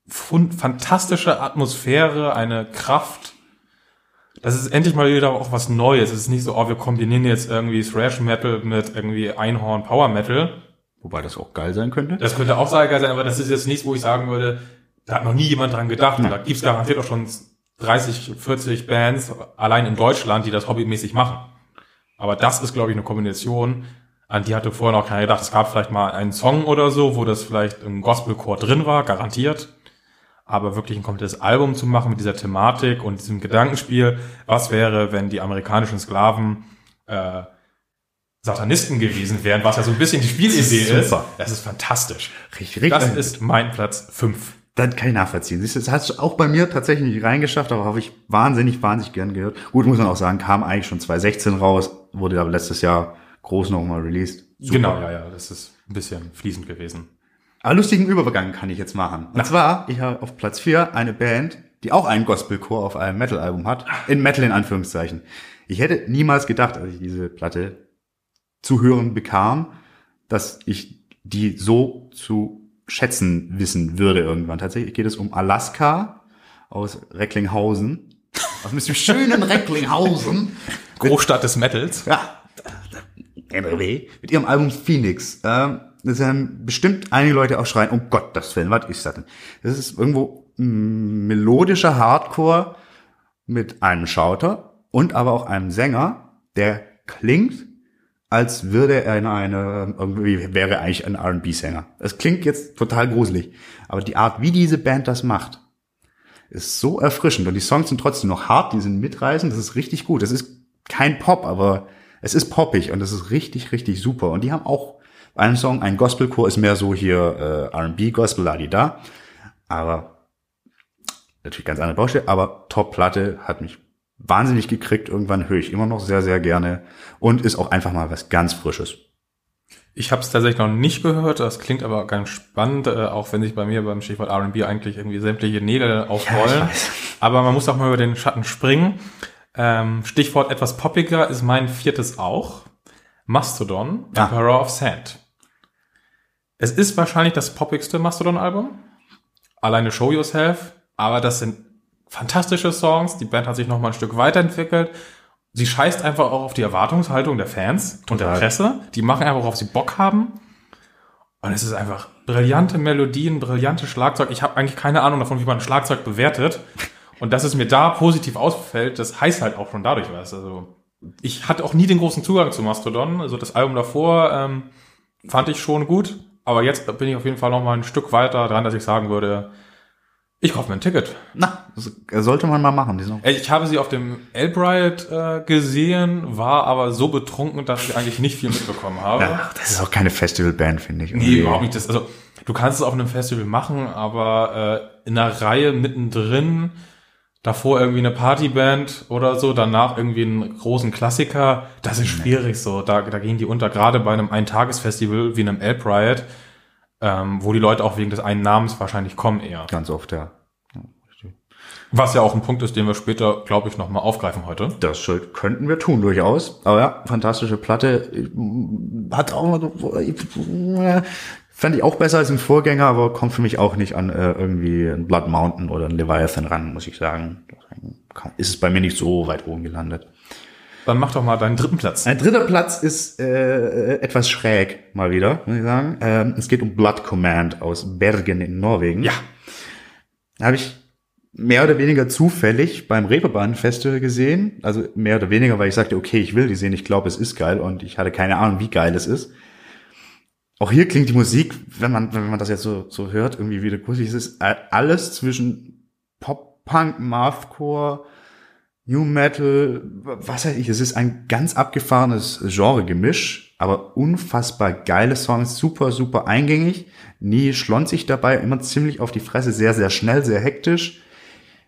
fantastische Atmosphäre, eine Kraft. Das ist endlich mal wieder auch was Neues. Es ist nicht so, oh, wir kombinieren jetzt irgendwie Thrash Metal mit irgendwie Einhorn Power Metal. Wobei das auch geil sein könnte. Das könnte auch sehr geil sein, aber das ist jetzt nichts, wo ich sagen würde, da hat noch nie jemand dran gedacht. Und da gibt's garantiert auch schon 30, 40 Bands allein in Deutschland, die das hobbymäßig machen. Aber das ist, glaube ich, eine Kombination, an die hatte vorher noch keiner gedacht. Es gab vielleicht mal einen Song oder so, wo das vielleicht im Gospelchor drin war, garantiert. Aber wirklich ein komplettes Album zu machen mit dieser Thematik und diesem Gedankenspiel, was wäre, wenn die amerikanischen Sklaven äh, Satanisten gewesen wären, was ja so ein bisschen die Spielidee Super. ist. Das ist fantastisch. Richtig, richtig. Das ist mein Platz 5. Dann kann ich nachvollziehen. Siehst du, Das hat auch bei mir tatsächlich nicht reingeschafft, aber habe ich wahnsinnig, wahnsinnig gern gehört. Gut, muss man auch sagen, kam eigentlich schon 2016 raus, wurde aber letztes Jahr groß nochmal released. Super. Genau, ja, ja, das ist ein bisschen fließend gewesen. Aber lustigen Übergang kann ich jetzt machen. Und zwar, ich habe auf Platz 4 eine Band, die auch einen Gospelchor auf einem Metal-Album hat. In Metal in Anführungszeichen. Ich hätte niemals gedacht, als ich diese Platte zu hören bekam, dass ich die so zu schätzen wissen würde irgendwann. Tatsächlich geht es um Alaska aus Recklinghausen. Aus einem schönen Recklinghausen. Großstadt des Metals. Ja, NRW, mit ihrem Album Phoenix. Ähm, das werden bestimmt einige Leute auch schreien, um Gottes Willen, was ist das denn? Das ist irgendwo melodischer Hardcore mit einem Schauter und aber auch einem Sänger, der klingt, als würde er in eine, irgendwie wäre eigentlich ein R&B-Sänger. Es klingt jetzt total gruselig, aber die Art, wie diese Band das macht, ist so erfrischend und die Songs sind trotzdem noch hart, die sind mitreißend, das ist richtig gut. Das ist kein Pop, aber es ist poppig und das ist richtig, richtig super. Und die haben auch einen Song, ein Gospelchor ist mehr so hier äh, R&B, Gospel, la da. Aber natürlich ganz andere Baustelle, aber Top-Platte hat mich wahnsinnig gekriegt. Irgendwann höre ich immer noch sehr, sehr gerne und ist auch einfach mal was ganz Frisches. Ich habe es tatsächlich noch nicht gehört, das klingt aber ganz spannend, äh, auch wenn sich bei mir beim Stichwort R&B eigentlich irgendwie sämtliche Nägel aufrollen. Ja, aber man muss auch mal über den Schatten springen. Ähm, Stichwort etwas poppiger ist mein viertes auch. Mastodon, ah. Emperor of Sand. Es ist wahrscheinlich das poppigste Mastodon-Album. Alleine Show Yourself. Aber das sind fantastische Songs. Die Band hat sich noch mal ein Stück weiterentwickelt sie scheißt einfach auch auf die Erwartungshaltung der Fans Total. und der Presse. Die machen einfach, worauf sie Bock haben. Und es ist einfach brillante Melodien, brillante Schlagzeug. Ich habe eigentlich keine Ahnung davon, wie man ein Schlagzeug bewertet. Und dass es mir da positiv ausfällt, das heißt halt auch schon dadurch was. Also ich hatte auch nie den großen Zugang zu Mastodon. Also das Album davor ähm, fand ich schon gut. Aber jetzt bin ich auf jeden Fall noch mal ein Stück weiter dran, dass ich sagen würde, ich kaufe mir ein Ticket. Na, sollte man mal machen. Diesen ich habe sie auf dem Albright äh, gesehen, war aber so betrunken, dass ich eigentlich nicht viel mitbekommen habe. Ja, das ist auch keine Festivalband, finde ich. Nee, irgendwie. überhaupt nicht. Das, also, du kannst es auf einem Festival machen, aber äh, in einer Reihe mittendrin, davor irgendwie eine Partyband oder so, danach irgendwie einen großen Klassiker, das ist schwierig so. Da, da gehen die unter, gerade bei einem Eintagesfestival wie einem Albright ähm, wo die Leute auch wegen des einen Namens wahrscheinlich kommen eher. Ganz oft, ja. Was ja auch ein Punkt ist, den wir später, glaube ich, nochmal aufgreifen heute. Das könnten wir tun, durchaus. Aber ja, fantastische Platte. Hat auch, fand ich auch besser als ein Vorgänger, aber kommt für mich auch nicht an äh, irgendwie ein Blood Mountain oder ein Leviathan ran, muss ich sagen. Ist es bei mir nicht so weit oben gelandet. Dann mach doch mal deinen dritten Platz. Ein dritter Platz ist äh, etwas schräg, mal wieder, muss ich sagen. Ähm, es geht um Blood Command aus Bergen in Norwegen. Ja. Da habe ich mehr oder weniger zufällig beim Reeperbahn Festival gesehen. Also mehr oder weniger, weil ich sagte, okay, ich will die sehen, ich glaube, es ist geil und ich hatte keine Ahnung, wie geil es ist. Auch hier klingt die Musik, wenn man, wenn man das jetzt so, so hört, irgendwie wieder gut. Es ist alles zwischen Pop, Punk, Mathcore, New Metal, was weiß ich, es ist ein ganz abgefahrenes Genre-Gemisch, aber unfassbar geile Songs, super, super eingängig, nie schlonzig dabei, immer ziemlich auf die Fresse, sehr, sehr schnell, sehr hektisch.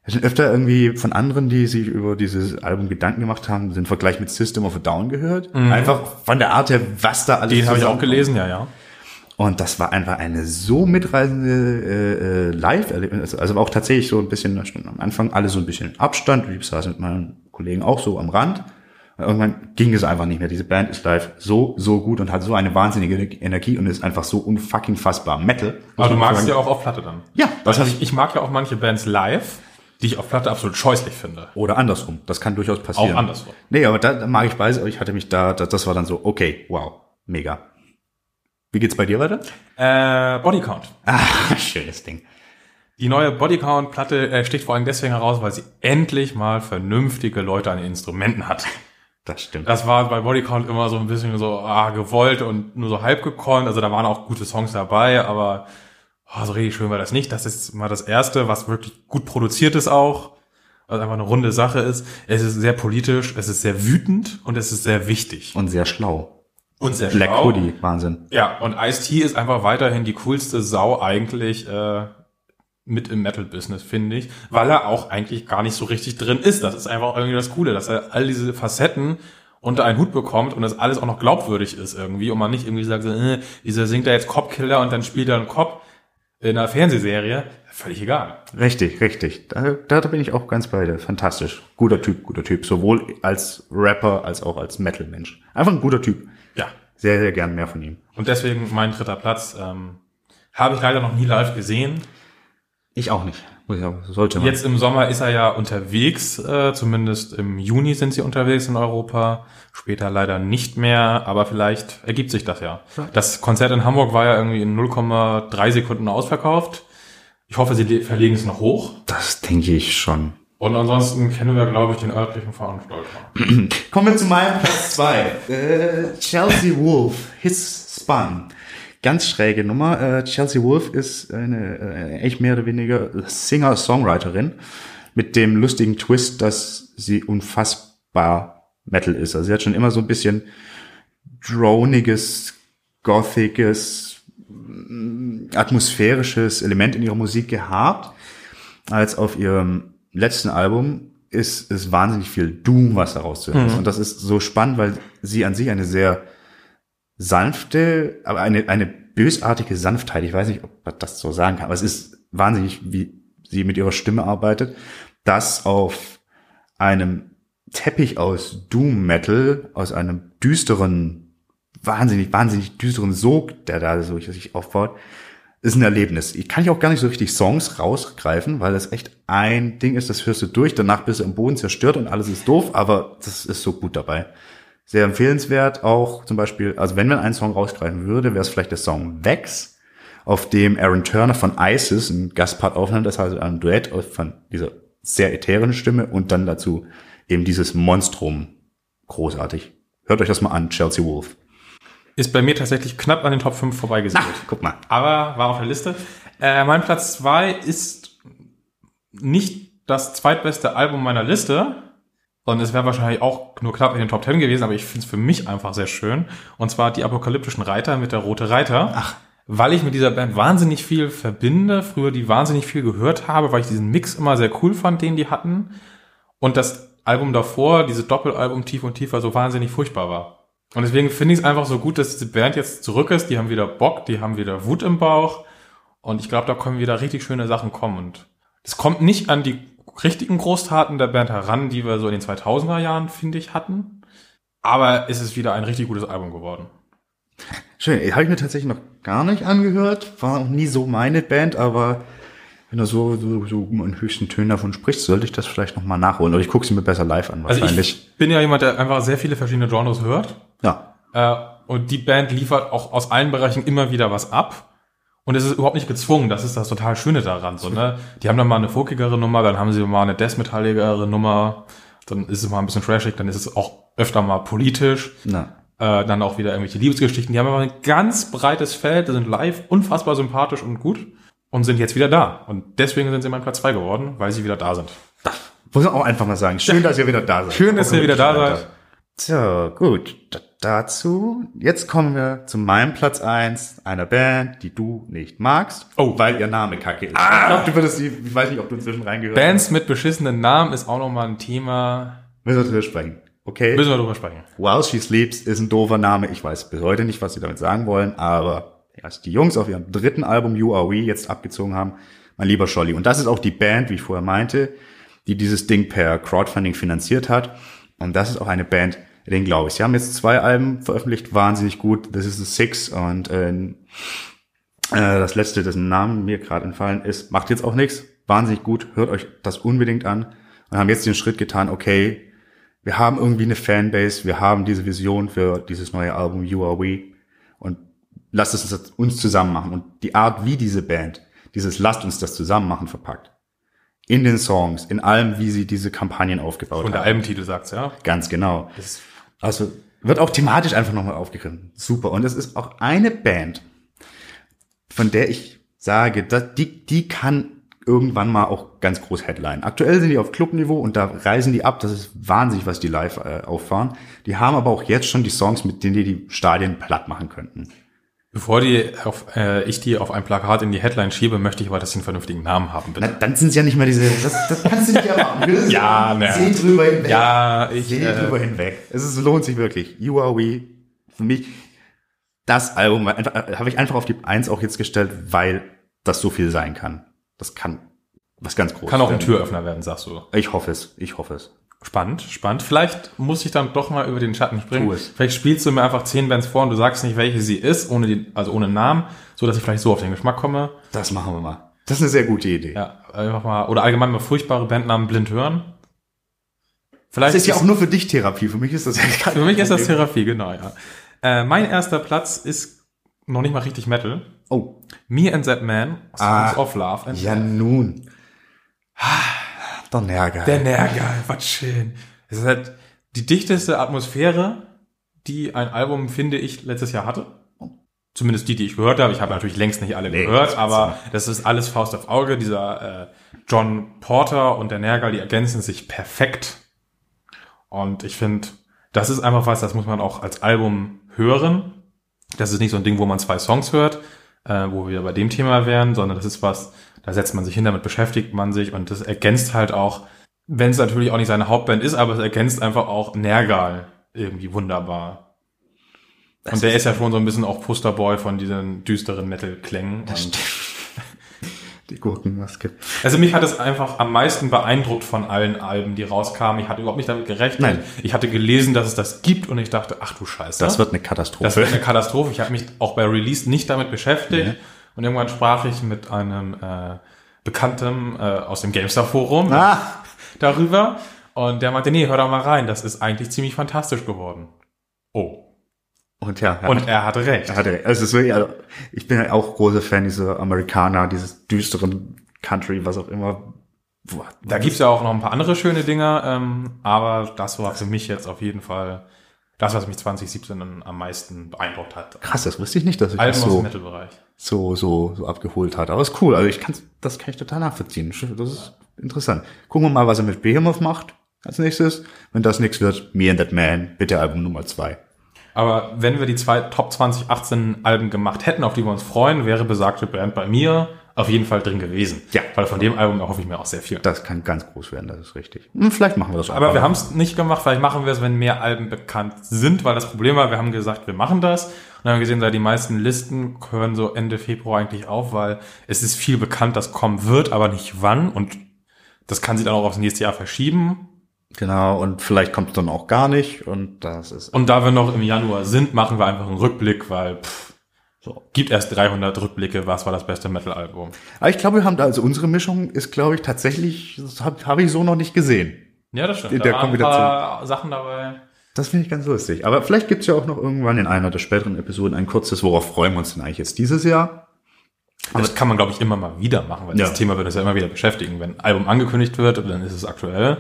Ich habe öfter irgendwie von anderen, die sich über dieses Album Gedanken gemacht haben, den Vergleich mit System of a Down gehört. Mhm. Einfach von der Art her, was da alles Den habe ich auch gelesen, ja, ja. Und das war einfach eine so mitreisende äh, äh, Live-Erlebnis. Also auch tatsächlich so ein bisschen am Anfang alle so ein bisschen Abstand. Ich saß mit meinen Kollegen auch so am Rand. Und irgendwann ging es einfach nicht mehr. Diese Band ist live so, so gut und hat so eine wahnsinnige Energie und ist einfach so unfucking fassbar Metal. Aber du magst ja auch auf Platte dann. Ja, das habe ich. Ich mag ja auch manche Bands live, die ich auf Platte absolut scheußlich finde. Oder andersrum. Das kann durchaus passieren. Auch andersrum. Nee, aber da mag ich beides. Ich hatte mich da, das war dann so, okay, wow, mega. Wie geht's bei dir weiter? Äh, Bodycount. Ah, (laughs) schönes Ding. Die neue Bodycount-Platte äh, sticht vor allem deswegen heraus, weil sie endlich mal vernünftige Leute an den Instrumenten hat. Das stimmt. Das war bei Bodycount immer so ein bisschen so ah, gewollt und nur so halb gekonnt. Also da waren auch gute Songs dabei, aber oh, so richtig schön war das nicht. Das ist mal das erste, was wirklich gut produziert ist auch. Was einfach eine runde Sache ist. Es ist sehr politisch, es ist sehr wütend und es ist sehr wichtig. Und sehr schlau. Und sehr Black schlau. Hoodie, Wahnsinn. Ja, und Ice-T ist einfach weiterhin die coolste Sau eigentlich äh, mit im Metal-Business, finde ich, weil er auch eigentlich gar nicht so richtig drin ist. Das ist einfach irgendwie das Coole, dass er all diese Facetten unter einen Hut bekommt und das alles auch noch glaubwürdig ist irgendwie und man nicht irgendwie sagt, äh, dieser singt da jetzt Cop-Killer und dann spielt er einen Cop in einer Fernsehserie. Völlig egal. Richtig, richtig. Da, da bin ich auch ganz bei dir. Fantastisch. Guter Typ, guter Typ. Sowohl als Rapper als auch als Metal-Mensch. Einfach ein guter Typ. Sehr, sehr gern mehr von ihm. Und deswegen mein dritter Platz. Ähm, habe ich leider noch nie live gesehen. Ich auch nicht. Sollte man. Jetzt im Sommer ist er ja unterwegs, äh, zumindest im Juni sind sie unterwegs in Europa. Später leider nicht mehr, aber vielleicht ergibt sich das ja. Das Konzert in Hamburg war ja irgendwie in 0,3 Sekunden ausverkauft. Ich hoffe, sie verlegen es noch hoch. Das denke ich schon. Und ansonsten kennen wir, glaube ich, den örtlichen Veranstalter. (clears throat) Kommen wir zu meinem Platz zwei. Äh, Chelsea Wolf, His Spun. ganz schräge Nummer. Äh, Chelsea Wolf ist eine äh, echt mehr oder weniger Singer-Songwriterin mit dem lustigen Twist, dass sie unfassbar Metal ist. Also sie hat schon immer so ein bisschen droniges, gothiges, mm, atmosphärisches Element in ihrer Musik gehabt. Als auf ihrem letzten Album ist es wahnsinnig viel Doom, was daraus zu hören ist. Und das ist so spannend, weil sie an sich eine sehr sanfte, aber eine, eine bösartige Sanftheit. Ich weiß nicht, ob man das so sagen kann, aber es ist wahnsinnig, wie sie mit ihrer Stimme arbeitet, das auf einem Teppich aus Doom Metal, aus einem düsteren, wahnsinnig, wahnsinnig düsteren Sog, der da so sich aufbaut, ist ein Erlebnis. Ich kann ich auch gar nicht so richtig Songs rausgreifen, weil das echt ein Ding ist, das hörst du durch, danach bist du im Boden zerstört und alles ist doof, aber das ist so gut dabei. Sehr empfehlenswert auch zum Beispiel, also wenn man einen Song rausgreifen würde, wäre es vielleicht der Song Vex, auf dem Aaron Turner von ISIS einen Gastpart aufnimmt, das heißt ein Duett von dieser sehr ätherischen Stimme und dann dazu eben dieses Monstrum. Großartig. Hört euch das mal an, Chelsea Wolf. Ist bei mir tatsächlich knapp an den Top 5 vorbeigesegelt. guck mal. Aber war auf der Liste. Äh, mein Platz 2 ist nicht das zweitbeste Album meiner Liste. Und es wäre wahrscheinlich auch nur knapp in den Top 10 gewesen, aber ich finde es für mich einfach sehr schön. Und zwar die apokalyptischen Reiter mit der Rote Reiter. Ach. Weil ich mit dieser Band wahnsinnig viel verbinde, früher die wahnsinnig viel gehört habe, weil ich diesen Mix immer sehr cool fand, den die hatten. Und das Album davor, dieses Doppelalbum Tief und Tiefer, so wahnsinnig furchtbar war. Und deswegen finde ich es einfach so gut, dass diese Band jetzt zurück ist. Die haben wieder Bock, die haben wieder Wut im Bauch. Und ich glaube, da können wieder richtig schöne Sachen kommen. Und es kommt nicht an die richtigen Großtaten der Band heran, die wir so in den 2000er Jahren, finde ich, hatten. Aber es ist wieder ein richtig gutes Album geworden. Schön. Habe ich mir tatsächlich noch gar nicht angehört. War auch nie so meine Band, aber wenn du so, so, so in höchsten Tönen davon sprichst, sollte ich das vielleicht noch mal nachholen. Oder ich gucke sie mir besser live an, Also wahrscheinlich. ich bin ja jemand, der einfach sehr viele verschiedene Genres hört. ja. Äh, und die Band liefert auch aus allen Bereichen immer wieder was ab. Und es ist überhaupt nicht gezwungen. Das ist das total Schöne daran. So, ne? Die haben dann mal eine folkigere Nummer, dann haben sie mal eine death-metalligere Nummer, dann ist es mal ein bisschen trashig, dann ist es auch öfter mal politisch. Na. Äh, dann auch wieder irgendwelche Liebesgeschichten. Die haben aber ein ganz breites Feld, sind live unfassbar sympathisch und gut und sind jetzt wieder da. Und deswegen sind sie mein Platz zwei geworden, weil sie wieder da sind. Muss man auch einfach mal sagen. Schön, dass ihr wieder da seid. Schön, dass ihr wieder da seid. So, gut. D dazu. Jetzt kommen wir zu meinem Platz eins einer Band, die du nicht magst. Oh. Weil ihr Name kacke ist. Ich glaube, du würdest die, ich weiß nicht, ob du inzwischen reingehört Bands mit beschissenen Namen ist auch nochmal ein Thema. Müssen wir drüber sprechen. Okay. Müssen wir drüber sprechen. While She Sleeps ist ein doofer Name. Ich weiß bis heute nicht, was sie damit sagen wollen, aber als die Jungs auf ihrem dritten Album You Are We jetzt abgezogen haben, mein lieber Scholli. Und das ist auch die Band, wie ich vorher meinte, die dieses Ding per Crowdfunding finanziert hat. Und das ist auch eine Band, den glaube ich. Sie haben jetzt zwei Alben veröffentlicht, wahnsinnig gut. This is the Six und äh, äh, das letzte, dessen Namen mir gerade entfallen ist, macht jetzt auch nichts. Wahnsinnig gut. Hört euch das unbedingt an. Und haben jetzt den Schritt getan, okay, wir haben irgendwie eine Fanbase, wir haben diese Vision für dieses neue Album You Are We lasst es uns zusammen machen. Und die Art, wie diese Band dieses Lasst uns das zusammen machen verpackt, in den Songs, in allem, wie sie diese Kampagnen aufgebaut Und der haben. Albentitel sagt's, ja. Ganz genau. Also wird auch thematisch einfach nochmal aufgegriffen. Super. Und es ist auch eine Band, von der ich sage, dass die, die kann irgendwann mal auch ganz groß Headline. Aktuell sind die auf Clubniveau und da reisen die ab. Das ist wahnsinnig, was die live äh, auffahren. Die haben aber auch jetzt schon die Songs, mit denen die die Stadien platt machen könnten. Bevor die auf, äh, ich die auf ein Plakat in die Headline schiebe, möchte ich aber, dass sie einen vernünftigen Namen haben, Na, bitte. dann sind es ja nicht mehr diese. Das, das kannst du nicht erwarten. (laughs) Ja, ne. Seh drüber hinweg. Ja, ich, Seh äh, drüber hinweg. Es ist, lohnt sich wirklich. You Are We. Für mich das Album äh, habe ich einfach auf die Eins auch jetzt gestellt, weil das so viel sein kann. Das kann was ganz Großes kann auch ein. Türöffner werden, sagst du. Ich hoffe es. Ich hoffe es. Spannend, spannend. Vielleicht muss ich dann doch mal über den Schatten springen. Vielleicht spielst du mir einfach zehn Bands vor und du sagst nicht, welche sie ist, ohne die, also ohne Namen, so dass ich vielleicht so auf den Geschmack komme. Das machen wir mal. Das ist eine sehr gute Idee. Ja, einfach mal, oder allgemein mal furchtbare Bandnamen blind hören. Vielleicht Das ist ja auch nur für dich Therapie. Für mich ist das ja (laughs) für mich ist das. Therapie, genau, ja. Äh, mein erster Platz ist noch nicht mal richtig Metal. Oh. Me and That Man, Songs Ah, of Love and Ja, nun. Der Nerger. Der Nergal, was schön. Es ist halt die dichteste Atmosphäre, die ein Album, finde ich, letztes Jahr hatte. Zumindest die, die ich gehört habe. Ich habe natürlich längst nicht alle Nee, gehört, das aber das ist alles Faust auf Auge. Dieser äh, John Porter und der Nergal, die ergänzen sich perfekt. Und ich finde, das ist einfach was, das muss man auch als Album hören. Das ist nicht so ein Ding, wo man zwei Songs hört, äh, wo wir bei dem Thema wären, sondern das ist was, da setzt man sich hin, damit beschäftigt man sich und das ergänzt halt auch, wenn es natürlich auch nicht seine Hauptband ist, aber es ergänzt einfach auch Nergal irgendwie wunderbar. und der ist ja schon so ein bisschen auch Posterboy von diesen düsteren Metal-Klängen. (laughs) Die Gurkenmaske. Also mich hat es einfach am meisten beeindruckt von allen Alben, die rauskamen. Ich hatte überhaupt nicht damit gerechnet. Nein. Ich hatte gelesen, dass es das gibt und ich dachte, ach du Scheiße. Das wird eine Katastrophe. Das wird eine Katastrophe. Ich habe mich auch bei Release nicht damit beschäftigt. Und irgendwann sprach ich mit einem äh, Bekannten äh, aus dem Gamestar-Forum ah, (laughs) darüber. Und der meinte, nee, hör doch mal rein, das ist eigentlich ziemlich fantastisch geworden. Oh. und ja, ja. Und er hatte recht. Er hatte recht. Also es ist wirklich, also ich bin ja auch großer Fan dieser Amerikaner, dieses düsteren Country, was auch immer. Boah, Da gibt's ja auch noch ein paar andere schöne Dinge, ähm, aber das war für mich jetzt auf jeden Fall das, was mich 2017 dann am meisten beeindruckt hat. krass, das wusste ich nicht, dass ich Alben das so, so, so, so abgeholt hat. Aber ist cool. Also ich kann, das kann ich total nachvollziehen. Das ist interessant. Gucken wir mal, was er mit Behemoth macht als nächstes. Wenn das nichts wird, Me and That Man, bitte Album Nummer zwei. Aber wenn wir die zwei Top 2018 Alben gemacht hätten, auf die wir uns freuen, wäre besagte Band bei mir auf jeden Fall drin gewesen. Ja. Weil von dem Album erhoffe ich mir auch sehr viel. Das kann ganz groß werden, das ist richtig. Hm, vielleicht machen wir das auch. Aber wir haben es nicht gemacht, vielleicht machen wir es, wenn mehr Alben bekannt sind, weil das Problem war, wir haben gesagt, wir machen das und haben gesehen, da die meisten Listen hören so Ende Februar eigentlich auf, weil es ist viel bekannt, das kommen wird, aber nicht wann und das kann sich dann auch aufs nächste Jahr verschieben. Genau, und vielleicht kommt es dann auch gar nicht und das ist Und da wir noch im Januar sind, machen wir einfach einen Rückblick, weil pff, so. gibt erst 300 Rückblicke, was war das beste Metal-Album. Aber ich glaube, wir haben da, also unsere Mischung ist, glaube ich, tatsächlich, das habe hab ich so noch nicht gesehen. Ja, das stimmt. Da der waren ein paar Sachen dabei. Das finde ich ganz lustig. Aber vielleicht gibt's ja auch noch irgendwann in einer der späteren Episoden ein kurzes, worauf freuen wir uns denn eigentlich jetzt dieses Jahr? Das kann man, glaube ich, immer mal wieder machen, weil Ja. das Thema wird uns ja immer wieder beschäftigen. Wenn ein Album angekündigt wird, dann ist es aktuell.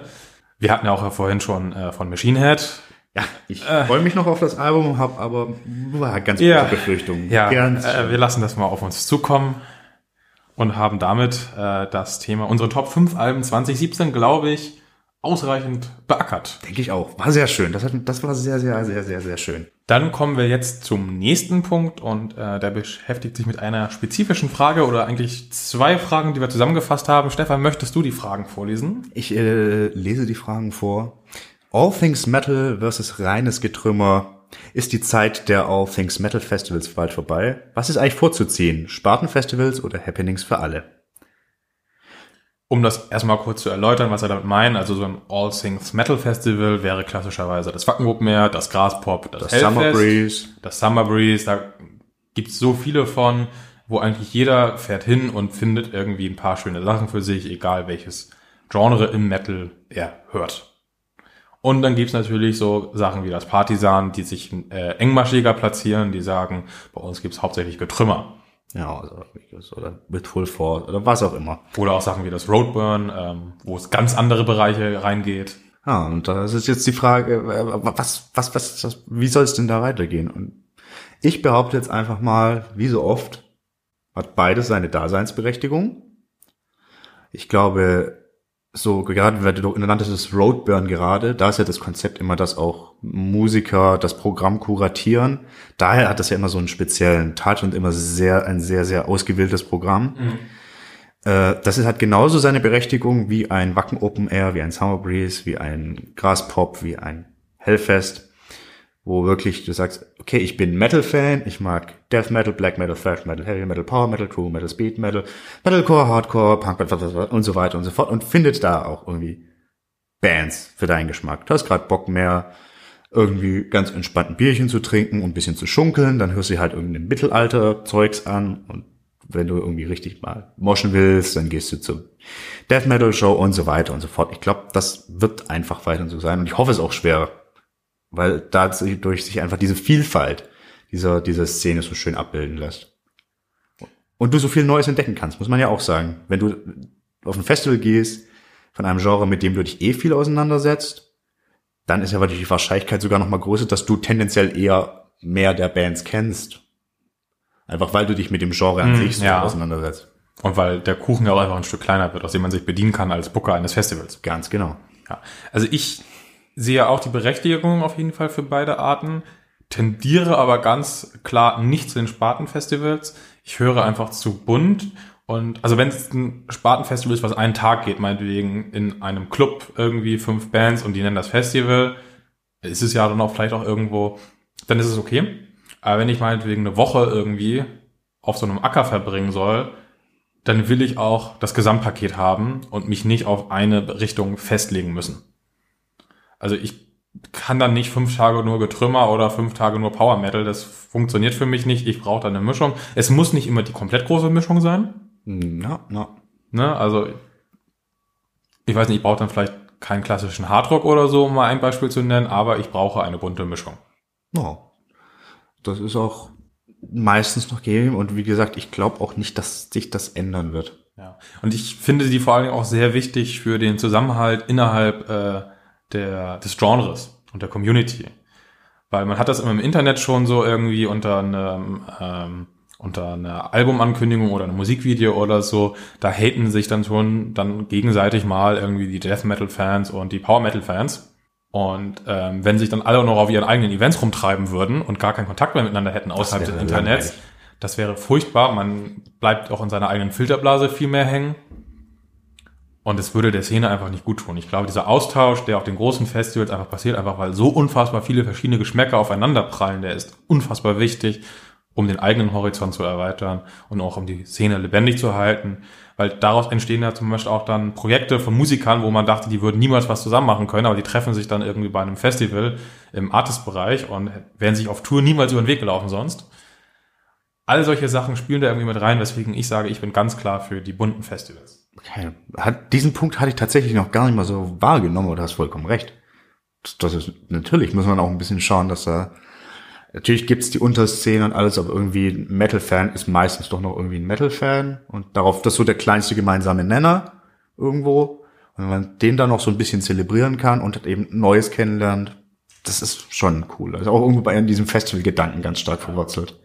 Wir hatten ja auch vorhin schon äh, von Machine Head. Ja, ich freue mich noch auf das Album, habe aber boah, ganz Ja. große Befürchtungen. Ja, äh, wir lassen das mal auf uns zukommen und haben damit äh, das Thema, unsere Top 5 Alben 2017, glaube ich, ausreichend beackert. denke ich auch. War sehr schön. Das, hat, das war sehr, sehr, sehr, sehr, sehr schön. Dann kommen wir jetzt zum nächsten Punkt und äh, der beschäftigt sich mit einer spezifischen Frage oder eigentlich zwei Fragen, die wir zusammengefasst haben. Stefan, möchtest du die Fragen vorlesen? Ich äh, lese die Fragen vor. All Things Metal versus reines Getrümmer. Ist die Zeit der All Things Metal Festivals bald vorbei? Was ist eigentlich vorzuziehen? Spartenfestivals oder Happenings für alle? Um das erstmal kurz zu erläutern, was wir damit meinen, also so ein All Things Metal Festival wäre klassischerweise das Wackenburgmeer, das Graspop, das, Das Hellfest, Summer Breeze. das Summer Breeze, da gibt's so viele von, wo eigentlich jeder fährt hin und findet irgendwie ein paar schöne Sachen für sich, egal welches Genre im Metal er hört. Und dann gibt's natürlich so Sachen wie das Partisan, die sich äh, engmaschiger platzieren, die sagen, bei uns gibt's hauptsächlich Getrümmer. Ja, also, oder mit Full Force oder was auch immer. Oder auch Sachen wie das Roadburn, ähm, wo es ganz andere Bereiche reingeht. Ja, und da ist jetzt die Frage, äh, was, was, was, was wie soll es denn da weitergehen? Und ich behaupte jetzt einfach mal, wie so oft, hat beides seine Daseinsberechtigung. Ich glaube, so gerade, weil du nanntest Roadburn gerade, da ist ja das Konzept immer, dass auch Musiker das Programm kuratieren. Daher hat das ja immer so einen speziellen Touch und immer sehr, ein sehr, sehr ausgewähltes Programm. Äh, das ist, hat genauso seine Berechtigung wie ein Wacken Open Air, wie ein Summer Breeze, wie ein Graspop, wie ein Hellfest, wo wirklich du sagst, okay, ich bin Metal-Fan, ich mag Death Metal, Black Metal, Thrash Metal, Heavy Metal, Power Metal, True Metal, Speed Metal, Metalcore, Hardcore, Punk Metal und so weiter und so fort und findet da auch irgendwie Bands für deinen Geschmack. Du hast gerade Bock mehr irgendwie ganz entspannt ein Bierchen zu trinken und ein bisschen zu schunkeln, dann hörst du halt irgendein Mittelalter-Zeugs an und wenn du irgendwie richtig mal moschen willst, dann gehst du zur Death Metal Show und so weiter und so fort. Ich glaube, das wird einfach weiterhin so sein und ich hoffe es auch schwer, weil dadurch sich einfach diese Vielfalt dieser, dieser Szene so schön abbilden lässt. Und du so viel Neues entdecken kannst, muss man ja auch sagen. Wenn du auf ein Festival gehst, von einem Genre, mit dem du dich eh viel auseinandersetzt, dann ist ja natürlich die Wahrscheinlichkeit sogar noch mal größer, dass du tendenziell eher mehr der Bands kennst. Einfach weil du dich mit dem Genre an sich so ja. auseinandersetzt. Und weil der Kuchen ja auch einfach ein Stück kleiner wird, aus dem man sich bedienen kann als Booker eines Festivals. Ganz genau. Ja. Also ich sehe auch die Berechtigung auf jeden Fall für beide Arten, tendiere aber ganz klar nicht zu den Spartenfestivals. Ich höre einfach zu bunt und also wenn es ein Spartenfestival ist, was einen Tag geht, meinetwegen in einem Club irgendwie fünf Bands und die nennen das Festival, ist es ja dann auch vielleicht auch irgendwo, dann ist es okay. Aber wenn ich meinetwegen eine Woche irgendwie auf so einem Acker verbringen soll, dann will ich auch das Gesamtpaket haben und mich nicht auf eine Richtung festlegen müssen. Also ich kann dann nicht fünf Tage nur Getrümmer oder fünf Tage nur Power Metal. Das funktioniert für mich nicht. Ich brauche da eine Mischung. Es muss nicht immer die komplett große Mischung sein. Na, na. Ne? Also ich weiß nicht, ich brauche dann vielleicht keinen klassischen Hardrock oder so, um mal ein Beispiel zu nennen, aber ich brauche eine bunte Mischung. Ja. Das ist auch meistens noch gegeben und wie gesagt, ich glaube auch nicht, dass sich das ändern wird. Ja. Und ich finde die vor allen Dingen auch sehr wichtig für den Zusammenhalt innerhalb äh, der, des Genres und der Community. Weil man hat das immer im Internet schon so irgendwie unter einem, ähm, unter einer Albumankündigung oder einem Musikvideo oder so, da haten sich dann schon dann gegenseitig mal irgendwie die Death Metal Fans und die Power Metal Fans. Und ähm, wenn sich dann alle noch auf ihren eigenen Events rumtreiben würden und gar keinen Kontakt mehr miteinander hätten außerhalb des Internets, langweilig. das wäre furchtbar. Man bleibt auch in seiner eigenen Filterblase viel mehr hängen. Und es würde der Szene einfach nicht gut tun. Ich glaube, dieser Austausch, der auf den großen Festivals einfach passiert, einfach weil so unfassbar viele verschiedene Geschmäcker aufeinander prallen, der ist unfassbar wichtig, um den eigenen Horizont zu erweitern und auch um die Szene lebendig zu halten. Weil daraus entstehen ja zum Beispiel auch dann Projekte von Musikern, wo man dachte, die würden niemals was zusammen machen können, aber die treffen sich dann irgendwie bei einem Festival im Artist-Bereich und wären sich auf Tour niemals über den Weg gelaufen sonst. All solche Sachen spielen da irgendwie mit rein, weswegen ich sage, ich bin ganz klar für die bunten Festivals. Okay. Hat, diesen Punkt hatte ich tatsächlich noch gar nicht mal so wahrgenommen, aber du hast vollkommen recht. Das, ist, natürlich muss man auch ein bisschen schauen, dass da, natürlich gibt's die Unterszene und alles, aber irgendwie ein Metal-Fan ist meistens doch noch irgendwie ein Metal-Fan und darauf, das ist so der kleinste gemeinsame Nenner irgendwo. Und wenn man den dann noch so ein bisschen zelebrieren kann und eben Neues kennenlernt, das ist schon cool. Also auch irgendwo bei diesem Festival-Gedanken ganz stark verwurzelt.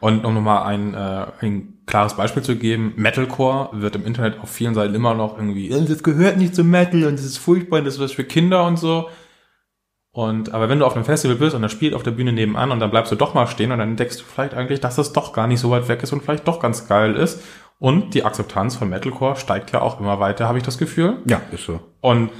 Und um nochmal ein, äh, ein klares Beispiel zu geben, Metalcore wird im Internet auf vielen Seiten immer noch irgendwie, "Äh, das gehört nicht zum Metal und das ist furchtbar und das ist was für Kinder und so. Und aber wenn du auf einem Festival bist und da spielt auf der Bühne nebenan und dann bleibst du doch mal stehen und dann entdeckst du vielleicht eigentlich, dass das doch gar nicht so weit weg ist und vielleicht doch ganz geil ist. Und die Akzeptanz von Metalcore steigt ja auch immer weiter, habe ich das Gefühl. Ja, ist so. Und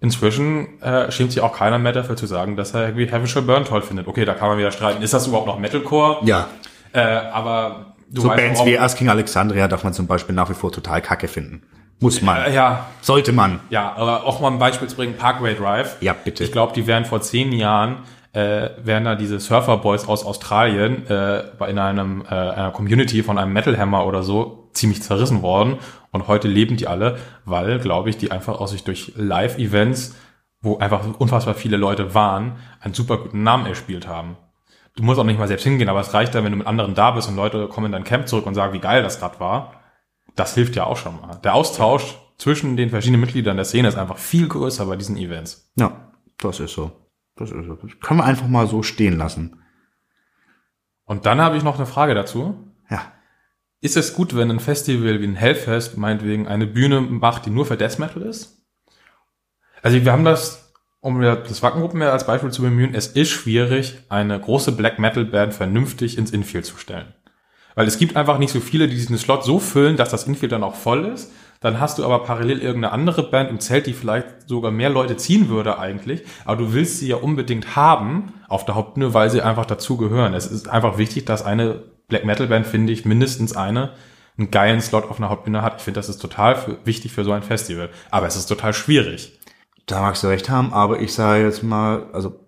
inzwischen äh, schämt sich auch keiner mehr dafür zu sagen, dass er irgendwie Heaven Shall Burn toll findet. Okay, da kann man wieder streiten. Ist das überhaupt noch Metalcore? Ja. Äh, aber du So weißt, Bands wie Asking Alexandria darf man zum Beispiel nach wie vor total kacke finden. Muss man. Äh, ja, Sollte man. ja, aber auch mal ein Beispiel zu bringen, Parkway Drive. Ja, bitte. Ich glaube, die wären vor zehn Jahren, äh, wären da diese Surferboys aus Australien äh, in einem, äh, einer Community von einem Metal Hammer oder so ziemlich zerrissen worden. Und heute leben die alle, weil, glaube ich, die einfach aus sich durch Live-Events, wo einfach unfassbar viele Leute waren, einen super guten Namen erspielt haben. Du musst auch nicht mal selbst hingehen, aber es reicht dann, wenn du mit anderen da bist und Leute kommen in dein Camp zurück und sagen, wie geil das gerade war. Das hilft ja auch schon mal. Der Austausch zwischen den verschiedenen Mitgliedern der Szene ist einfach viel größer bei diesen Events. Ja, das ist so. Das ist so. Das können wir einfach mal so stehen lassen. Und dann habe ich noch eine Frage dazu. Ja. Ist es gut, wenn ein Festival wie ein Hellfest meinetwegen eine Bühne macht, die nur für Death Metal ist? Also wir haben das, um das Wackengruppen als Beispiel zu bemühen, es ist schwierig, eine große Black Metal Band vernünftig ins Infield zu stellen. Weil es gibt einfach nicht so viele, die diesen Slot so füllen, dass das Infield dann auch voll ist. Dann hast du aber parallel irgendeine andere Band im Zelt, die vielleicht sogar mehr Leute ziehen würde eigentlich. Aber du willst sie ja unbedingt haben auf der Hauptbühne, weil sie einfach dazugehören. Es ist einfach wichtig, dass eine Black Metal Band, finde ich, mindestens eine einen geilen Slot auf einer Hauptbühne hat. Ich finde, das ist total für, wichtig für so ein Festival. Aber es ist total schwierig. Da magst du recht haben, aber ich sage jetzt mal, also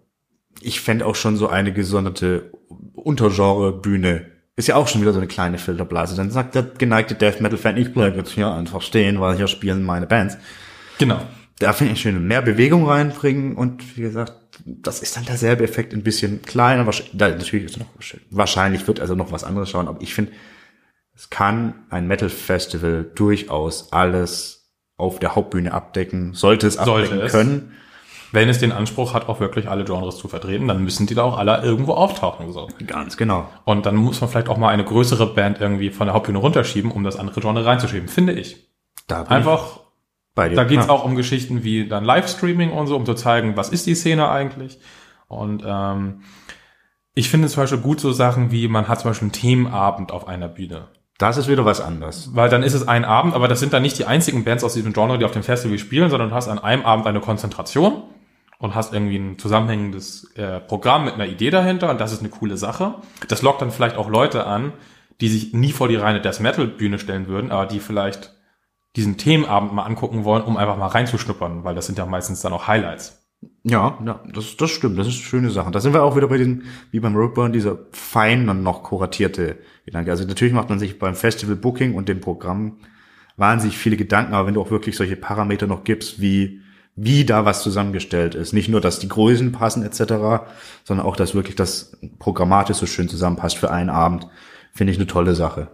ich fände auch schon so eine gesonderte Untergenre-Bühne. Ist ja auch schon wieder so eine kleine Filterblase. Dann sagt der geneigte Death Metal-Fan, ich bleib jetzt hier einfach stehen, weil hier spielen meine Bands. Genau. Da finde ich schön mehr Bewegung reinbringen und wie gesagt, das ist dann derselbe Effekt ein bisschen kleiner. Natürlich ist noch wahrscheinlich wird also noch was anderes schauen, aber ich finde, es kann ein Metal Festival durchaus alles auf der Hauptbühne abdecken, sollte es Sollte abdecken es. können. wenn es den Anspruch hat, auch wirklich alle Genres zu vertreten, dann müssen die da auch alle irgendwo auftauchen. So. Ganz genau. Und dann muss man vielleicht auch mal eine größere Band irgendwie von der Hauptbühne runterschieben, um das andere Genre reinzuschieben, finde ich. Da bin Einfach, ich bei dir. da geht's Ja. auch um Geschichten wie dann Livestreaming und so, um zu zeigen, was ist die Szene eigentlich. Und ähm, ich finde zum Beispiel gut so Sachen wie, man hat zum Beispiel einen Themenabend auf einer Bühne. Das ist wieder was anderes. Weil dann ist es ein Abend, aber das sind dann nicht die einzigen Bands aus diesem Genre, die auf dem Festival spielen, sondern du hast an einem Abend eine Konzentration und hast irgendwie ein zusammenhängendes äh, Programm mit einer Idee dahinter und das ist eine coole Sache. Das lockt dann vielleicht auch Leute an, die sich nie vor die reine Death Metal Bühne stellen würden, aber die vielleicht diesen Themenabend mal angucken wollen, um einfach mal reinzuschnuppern, weil das sind ja meistens dann auch Highlights. Ja, ja, das, das stimmt. Das ist eine schöne Sache. Da sind wir auch wieder bei den, wie beim Roadburn, dieser fein und noch kuratierte Gedanke. Also natürlich macht man sich beim Festival Booking und dem Programm wahnsinnig viele Gedanken, aber wenn du auch wirklich solche Parameter noch gibst, wie, wie da was zusammengestellt ist. Nicht nur, dass die Größen passen etc., sondern auch, dass wirklich das programmatisch so schön zusammenpasst für einen Abend, finde ich eine tolle Sache.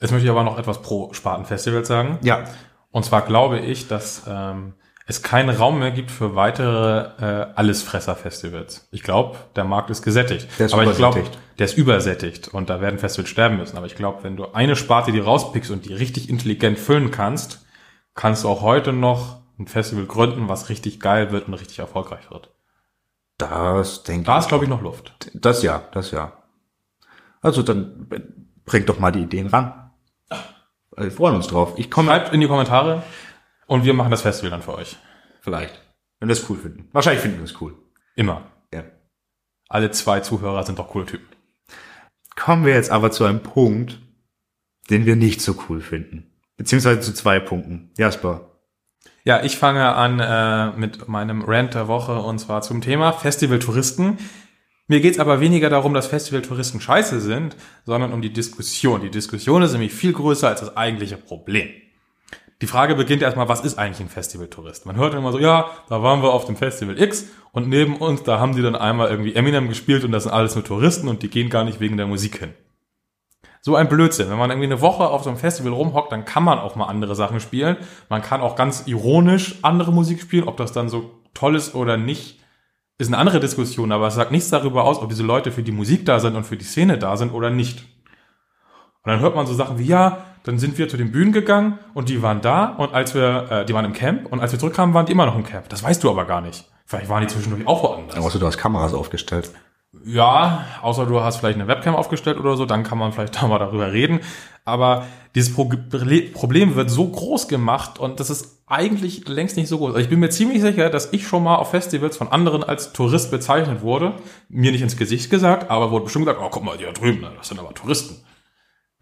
Jetzt möchte ich aber noch etwas pro Spatenfestival sagen. Ja, Und zwar glaube ich, dass ähm, es keinen Raum mehr gibt für weitere äh, Allesfresser-Festivals. Ich glaube, der Markt ist gesättigt. Der ist Aber ich glaube, übersättigt. der ist übersättigt und da werden Festivals sterben müssen. Aber ich glaube, wenn du eine Sparte die rauspickst und die richtig intelligent füllen kannst, kannst du auch heute noch ein Festival gründen, was richtig geil wird und richtig erfolgreich wird. das denke Da ist, glaube ich, noch Luft. ich. Das ja, das ja. Also dann bringt doch mal die Ideen ran. Wir freuen uns drauf. Ich komme Schreibt in die Kommentare und wir machen das Festival dann für euch. Vielleicht. Wenn wir es cool finden. Wahrscheinlich finden wir es cool. Immer. Ja. Alle zwei Zuhörer sind doch coole Typen. Kommen wir jetzt aber zu einem Punkt, den wir nicht so cool finden. Beziehungsweise zu zwei Punkten. Jasper. Ja, ich fange an äh, mit meinem Rant der Woche und zwar zum Thema Festivaltouristen. Mir geht's aber weniger darum, dass Festivaltouristen scheiße sind, sondern um die Diskussion. Die Diskussion ist nämlich viel größer als das eigentliche Problem. Die Frage beginnt erstmal, was ist eigentlich ein Festivaltourist? Man hört immer so, ja, da waren wir auf dem Festival X und neben uns, da haben die dann einmal irgendwie Eminem gespielt und das sind alles nur Touristen und die gehen gar nicht wegen der Musik hin. So ein Blödsinn. Wenn man irgendwie eine Woche auf so einem Festival rumhockt, dann kann man auch mal andere Sachen spielen. Man kann auch ganz ironisch andere Musik spielen. Ob das dann so toll ist oder nicht, ist eine andere Diskussion. Aber es sagt nichts darüber aus, ob diese Leute für die Musik da sind und für die Szene da sind oder nicht. Und dann hört man so Sachen wie, ja, dann sind wir zu den Bühnen gegangen und die waren da und als wir, äh, die waren im Camp und als wir zurückkamen, waren die immer noch im Camp. Das weißt du aber gar nicht. Vielleicht waren die zwischendurch auch woanders. Außer du hast Kameras aufgestellt. Ja, außer du hast vielleicht eine Webcam aufgestellt oder so, dann kann man vielleicht (laughs) da mal darüber reden. Aber dieses Pro Problem wird so groß gemacht und das ist eigentlich längst nicht so groß. Also ich bin mir ziemlich sicher, dass ich schon mal auf Festivals von anderen als Tourist bezeichnet wurde. Mir nicht ins Gesicht gesagt, aber wurde bestimmt gesagt, oh, guck mal, die da drüben, das sind aber Touristen.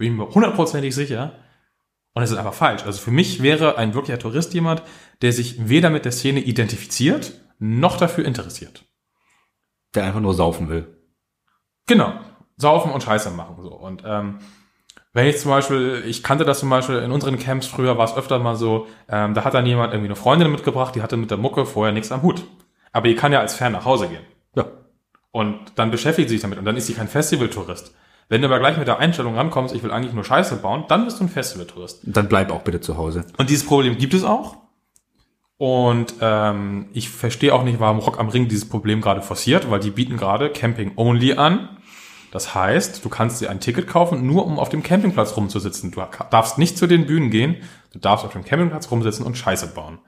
Bin ich mir hundertprozentig sicher. Und es ist einfach falsch. Also für mich wäre ein wirklicher Tourist jemand, der sich weder mit der Szene identifiziert, noch dafür interessiert. Der einfach nur saufen will. Genau. Saufen und Scheiße machen. So. Und ähm, wenn ich zum Beispiel, ich kannte das zum Beispiel in unseren Camps früher, war es öfter mal so, ähm, da hat dann jemand irgendwie eine Freundin mitgebracht, die hatte mit der Mucke vorher nichts am Hut. Aber die kann ja als Fan nach Hause gehen. Ja. Und dann beschäftigt sie sich damit und dann ist sie kein Festivaltourist. Wenn du aber gleich mit der Einstellung rankommst, ich will eigentlich nur Scheiße bauen, dann bist du ein Festivaltourist. Dann bleib auch bitte zu Hause. Und dieses Problem gibt es auch. Und ähm, ich verstehe auch nicht, warum Rock am Ring dieses Problem gerade forciert, weil die bieten gerade Camping Only an. Das heißt, du kannst dir ein Ticket kaufen, nur um auf dem Campingplatz rumzusitzen. Du darfst nicht zu den Bühnen gehen, du darfst auf dem Campingplatz rumsitzen und Scheiße bauen.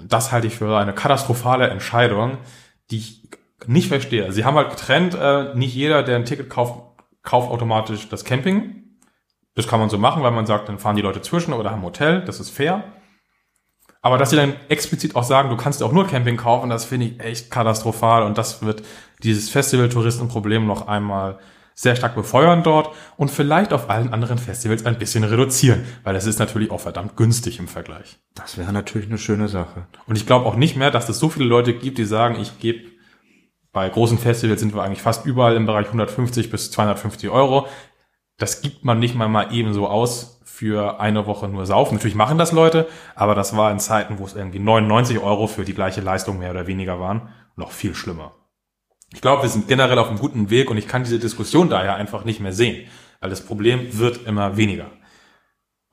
Das halte ich für eine katastrophale Entscheidung, die ich nicht verstehe. Sie haben halt getrennt, äh, nicht jeder, der ein Ticket kauft, kauft automatisch das Camping. Das kann man so machen, weil man sagt, dann fahren die Leute zwischen oder haben Hotel, das ist fair. Aber dass sie dann explizit auch sagen, du kannst auch nur Camping kaufen, das finde ich echt katastrophal und das wird dieses Festival-Touristenproblem noch einmal sehr stark befeuern dort und vielleicht auf allen anderen Festivals ein bisschen reduzieren, weil es ist natürlich auch verdammt günstig im Vergleich. Das wäre natürlich eine schöne Sache. Und ich glaube auch nicht mehr, dass es so viele Leute gibt, die sagen, ich gebe bei großen Festivals sind wir eigentlich fast überall im Bereich 150 bis 250 Euro. Das gibt man nicht mal mal eben so aus für eine Woche nur saufen. Natürlich machen das Leute, aber das war in Zeiten, wo es irgendwie 99 Euro für die gleiche Leistung mehr oder weniger waren, noch viel schlimmer. Ich glaube, wir sind generell auf einem guten Weg und ich kann diese Diskussion daher einfach nicht mehr sehen, weil das Problem wird immer weniger.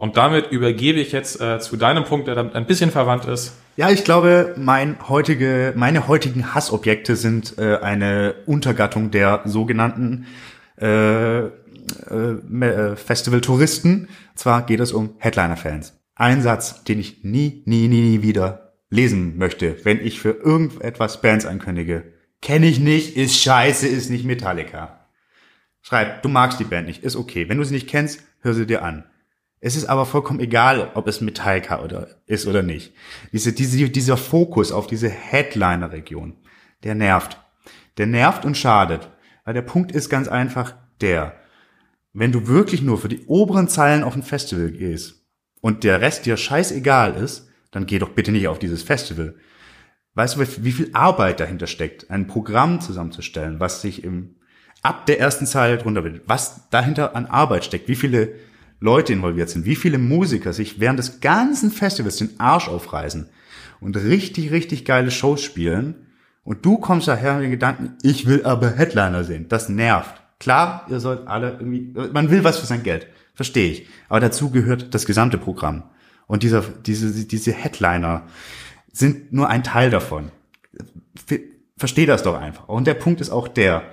Und damit übergebe ich jetzt äh, zu deinem Punkt, der damit ein bisschen verwandt ist. Ja, ich glaube, mein heutige, meine heutigen Hassobjekte sind äh, eine Untergattung der sogenannten äh, äh, äh, Festival-Touristen. Zwar geht es um Headliner-Fans. Ein Satz, den ich nie, nie, nie, nie wieder lesen möchte, wenn ich für irgendetwas Bands ankündige. Kenne ich nicht, ist scheiße, ist nicht Metallica. Schreib, du magst die Band nicht, ist okay. Wenn du sie nicht kennst, hör sie dir an. Es ist aber vollkommen egal, ob es Metallica oder ist oder nicht. Diese, diese, dieser Fokus auf diese Headliner-Region, der nervt. Der nervt und schadet. Weil der Punkt ist ganz einfach der, wenn du wirklich nur für die oberen Zeilen auf ein Festival gehst und der Rest dir scheißegal ist, dann geh doch bitte nicht auf dieses Festival. Weißt du, wie viel Arbeit dahinter steckt, ein Programm zusammenzustellen, was sich im, ab der ersten Zeile drunter will, was dahinter an Arbeit steckt, wie viele Leute involviert sind, wie viele Musiker sich während des ganzen Festivals den Arsch aufreißen und richtig, richtig geile Shows spielen und du kommst daher mit den Gedanken, ich will aber Headliner sehen. Das nervt. Klar, ihr sollt alle irgendwie, man will was für sein Geld. Verstehe ich. Aber dazu gehört das gesamte Programm. Und dieser, diese, diese Headliner sind nur ein Teil davon. Versteh das doch einfach. Und der Punkt ist auch der,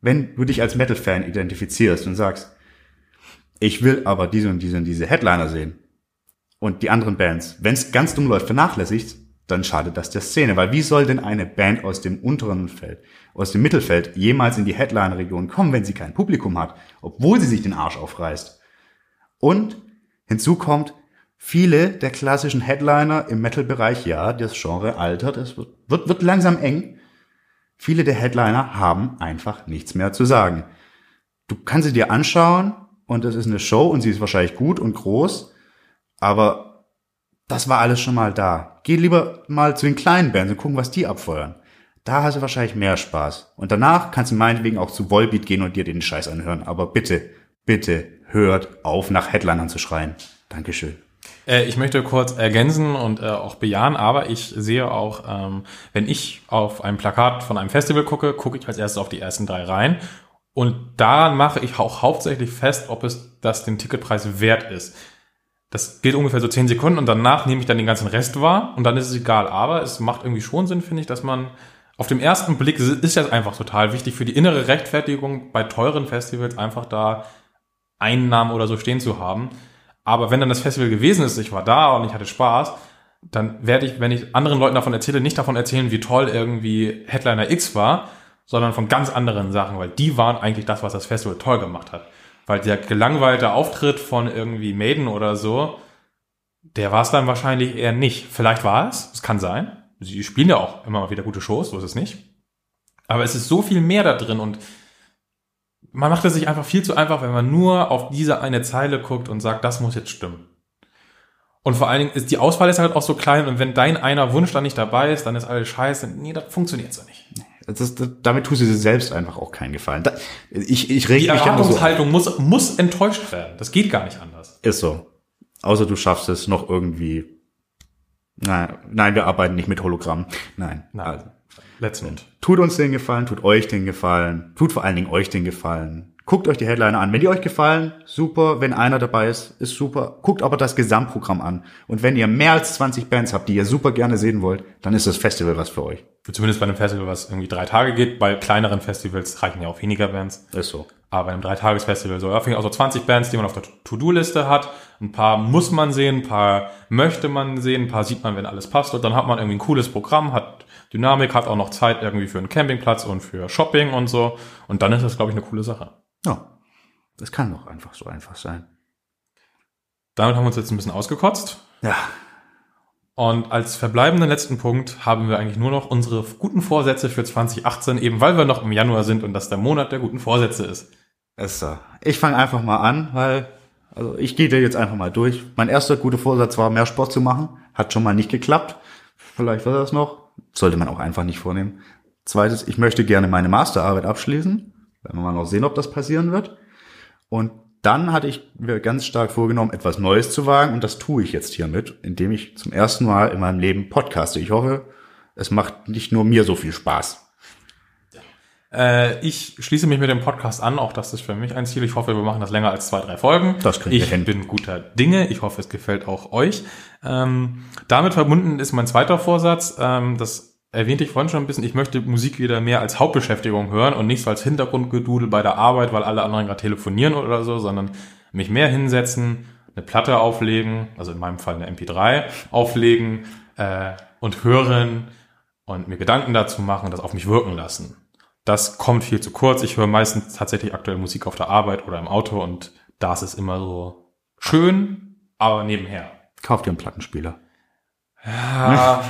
wenn du dich als Metal-Fan identifizierst und sagst, ich will aber diese und diese und diese Headliner sehen und die anderen Bands, wenn es ganz dumm läuft, vernachlässigt, dann schadet das der Szene. Weil wie soll denn eine Band aus dem unteren Feld, aus dem Mittelfeld jemals in die Headliner-Region kommen, wenn sie kein Publikum hat, obwohl sie sich den Arsch aufreißt? Und hinzu kommt, viele der klassischen Headliner im Metal-Bereich, ja, das Genre altert, es wird, wird, wird langsam eng. Viele der Headliner haben einfach nichts mehr zu sagen. Du kannst sie dir anschauen und es ist eine Show und sie ist wahrscheinlich gut und groß, aber das war alles schon mal da. Geh lieber mal zu den kleinen Bands und gucken, was die abfeuern. Da hast du wahrscheinlich mehr Spaß. Und danach kannst du meinetwegen auch zu Volbeat gehen und dir den Scheiß anhören. Aber bitte, bitte hört auf, nach Headlinern zu schreien. Dankeschön. Äh, ich möchte kurz ergänzen und äh, auch bejahen, aber ich sehe auch, ähm, wenn ich auf ein Plakat von einem Festival gucke, gucke ich als erstes auf die ersten drei Reihen. Und da mache ich auch hauptsächlich fest, ob es das den Ticketpreis wert ist. Das geht ungefähr so zehn Sekunden und danach nehme ich dann den ganzen Rest wahr und dann ist es egal. Aber es macht irgendwie schon Sinn, finde ich, dass man auf dem ersten Blick ist das einfach total wichtig für die innere Rechtfertigung bei teuren Festivals einfach da Einnahmen oder so stehen zu haben. Aber wenn dann das Festival gewesen ist, ich war da und ich hatte Spaß, dann werde ich, wenn ich anderen Leuten davon erzähle, nicht davon erzählen, wie toll irgendwie Headliner X war, sondern von ganz anderen Sachen, weil die waren eigentlich das, was das Festival toll gemacht hat. Weil der gelangweilte Auftritt von irgendwie Maiden oder so, der war es dann wahrscheinlich eher nicht. Vielleicht war es, es kann sein. Sie spielen ja auch immer wieder gute Shows, so ist es nicht. Aber es ist so viel mehr da drin und man macht es sich einfach viel zu einfach, wenn man nur auf diese eine Zeile guckt und sagt, das muss jetzt stimmen. Und vor allen Dingen ist die Auswahl ist halt auch so klein und wenn dein einer Wunsch da nicht dabei ist, dann ist alles scheiße. Nee, das funktioniert so nicht. Das, das, damit tust du dir selbst einfach auch keinen Gefallen. Da, ich ich reg Die nur so. Erwartungshaltung muss, muss enttäuscht werden. Das geht gar nicht anders. Ist so. Außer du schaffst es noch irgendwie. Nein, nein, wir arbeiten nicht mit Hologramm. Nein. Nein. Also, Let's not. tut uns den Gefallen, tut euch den Gefallen, tut vor allen Dingen euch den Gefallen. Guckt euch die Headliner an. Wenn die euch gefallen, super. Wenn einer dabei ist, ist super. Guckt aber das Gesamtprogramm an. Und wenn ihr mehr als 20 Bands habt, die ihr super gerne sehen wollt, dann ist das Festival was für euch. Zumindest bei einem Festival, was irgendwie drei Tage geht. Bei kleineren Festivals reichen ja auch weniger Bands. Ist so. Aber bei einem Dreitagesfestival so häufig auch so 20 Bands, die man auf der To-Do-Liste hat. Ein paar muss man sehen, ein paar möchte man sehen, ein paar sieht man, wenn alles passt. Und dann hat man irgendwie ein cooles Programm, hat Dynamik, hat auch noch Zeit irgendwie für einen Campingplatz und für Shopping und so. Und dann ist das, glaube ich, eine coole Sache. Ja. Das kann doch einfach so einfach sein. Damit haben wir uns jetzt ein bisschen ausgekotzt. Ja. Und als verbleibenden letzten Punkt haben wir eigentlich nur noch unsere guten Vorsätze für 2018, eben weil wir noch im Januar sind und das der Monat der guten Vorsätze ist. Ist so. Ich fange einfach mal an, weil also ich gehe dir jetzt einfach mal durch. Mein erster guter Vorsatz war, mehr Sport zu machen. Hat schon mal nicht geklappt. Vielleicht war das noch. Sollte man auch einfach nicht vornehmen. Zweites, ich möchte gerne meine Masterarbeit abschließen. Werden wir mal noch sehen, ob das passieren wird. Und dann hatte ich mir ganz stark vorgenommen, etwas Neues zu wagen. Und das tue ich jetzt hiermit, indem ich zum ersten Mal in meinem Leben podcaste. Ich hoffe, es macht nicht nur mir so viel Spaß. Äh, ich schließe mich mit dem Podcast an. Auch das ist für mich ein Ziel. Ich hoffe, wir machen das länger als zwei, drei Folgen. Das kriegen wir ich hin. bin guter Dinge. Ich hoffe, es gefällt auch euch. Ähm, damit verbunden ist mein zweiter Vorsatz. Ähm, das erwähnte ich vorhin schon ein bisschen. Ich möchte Musik wieder mehr als Hauptbeschäftigung hören und nicht so als Hintergrundgedudel bei der Arbeit, weil alle anderen gerade telefonieren oder so, sondern mich mehr hinsetzen, eine Platte auflegen, also in meinem Fall eine MP3 auflegen äh, und hören und mir Gedanken dazu machen, das auf mich wirken lassen. Das kommt viel zu kurz. Ich höre meistens tatsächlich aktuell Musik auf der Arbeit oder im Auto und da ist immer so schön, aber nebenher. Kauft ihr einen Plattenspieler. Ja,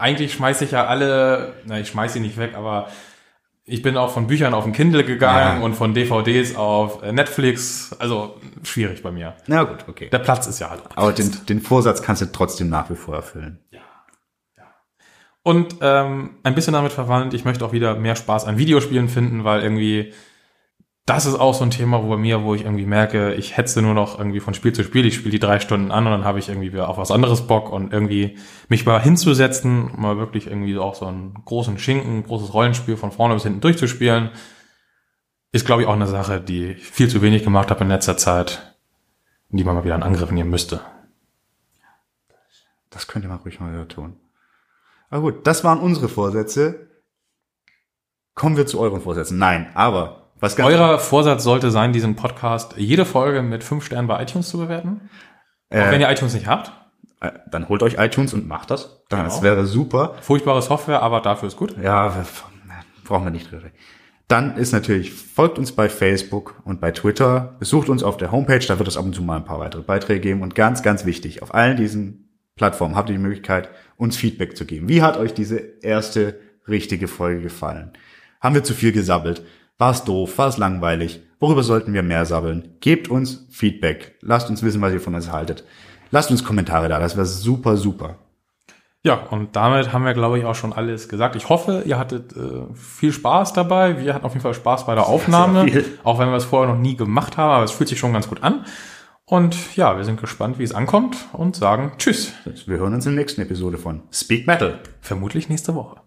eigentlich schmeiße ich ja alle, na, ich schmeiße sie nicht weg, aber ich bin auch von Büchern auf den Kindle gegangen Ja. und von DVDs auf äh, Netflix. Also schwierig bei mir. Na gut, okay. Der Platz ist ja halt. Aber den, den Vorsatz kannst du trotzdem nach wie vor erfüllen. Und ähm, ein bisschen damit verwandt, ich möchte auch wieder mehr Spaß an Videospielen finden, weil irgendwie das ist auch so ein Thema, wo bei mir, wo ich irgendwie merke, ich hetze nur noch irgendwie von Spiel zu Spiel. Ich spiele die drei Stunden an und dann habe ich irgendwie wieder auf was anderes Bock und irgendwie mich mal hinzusetzen, mal wirklich irgendwie auch so einen großen Schinken, großes Rollenspiel von vorne bis hinten durchzuspielen, ist, glaube ich, auch eine Sache, die ich viel zu wenig gemacht habe in letzter Zeit, die man mal wieder in Angriff nehmen müsste. Das könnte man ruhig mal wieder tun. Aber gut, das waren unsere Vorsätze. Kommen wir zu euren Vorsätzen. Nein, aber was ganz Euer Vorsatz sollte sein, diesen Podcast jede Folge mit fünf Sternen bei iTunes zu bewerten. Auch Äh, wenn ihr iTunes nicht habt. äh, dann holt euch iTunes und macht das. Das Genau. wäre super. Furchtbare Software, aber dafür ist gut. Ja, wir, brauchen wir nicht drüber. reden. Dann ist natürlich, folgt uns bei Facebook und bei Twitter, besucht uns auf der Homepage, da wird es ab und zu mal ein paar weitere Beiträge geben und ganz, ganz wichtig, auf allen diesen Plattformen habt ihr die Möglichkeit, uns Feedback zu geben. Wie hat euch diese erste richtige Folge gefallen? Haben wir zu viel gesabbelt? War es doof? War es langweilig? Worüber sollten wir mehr sabbeln? Gebt uns Feedback. Lasst uns wissen, was ihr von uns haltet. Lasst uns Kommentare da, das wäre super, super. Ja, und damit haben wir, glaube ich, auch schon alles gesagt. Ich hoffe, ihr hattet äh, viel Spaß dabei. Wir hatten auf jeden Fall Spaß bei der (laughs) Aufnahme, auch wenn wir es vorher noch nie gemacht haben, aber es fühlt sich schon ganz gut an. Und ja, wir sind gespannt, wie es ankommt und sagen Tschüss. Wir hören uns in der nächsten Episode von Speak Metal. Vermutlich nächste Woche.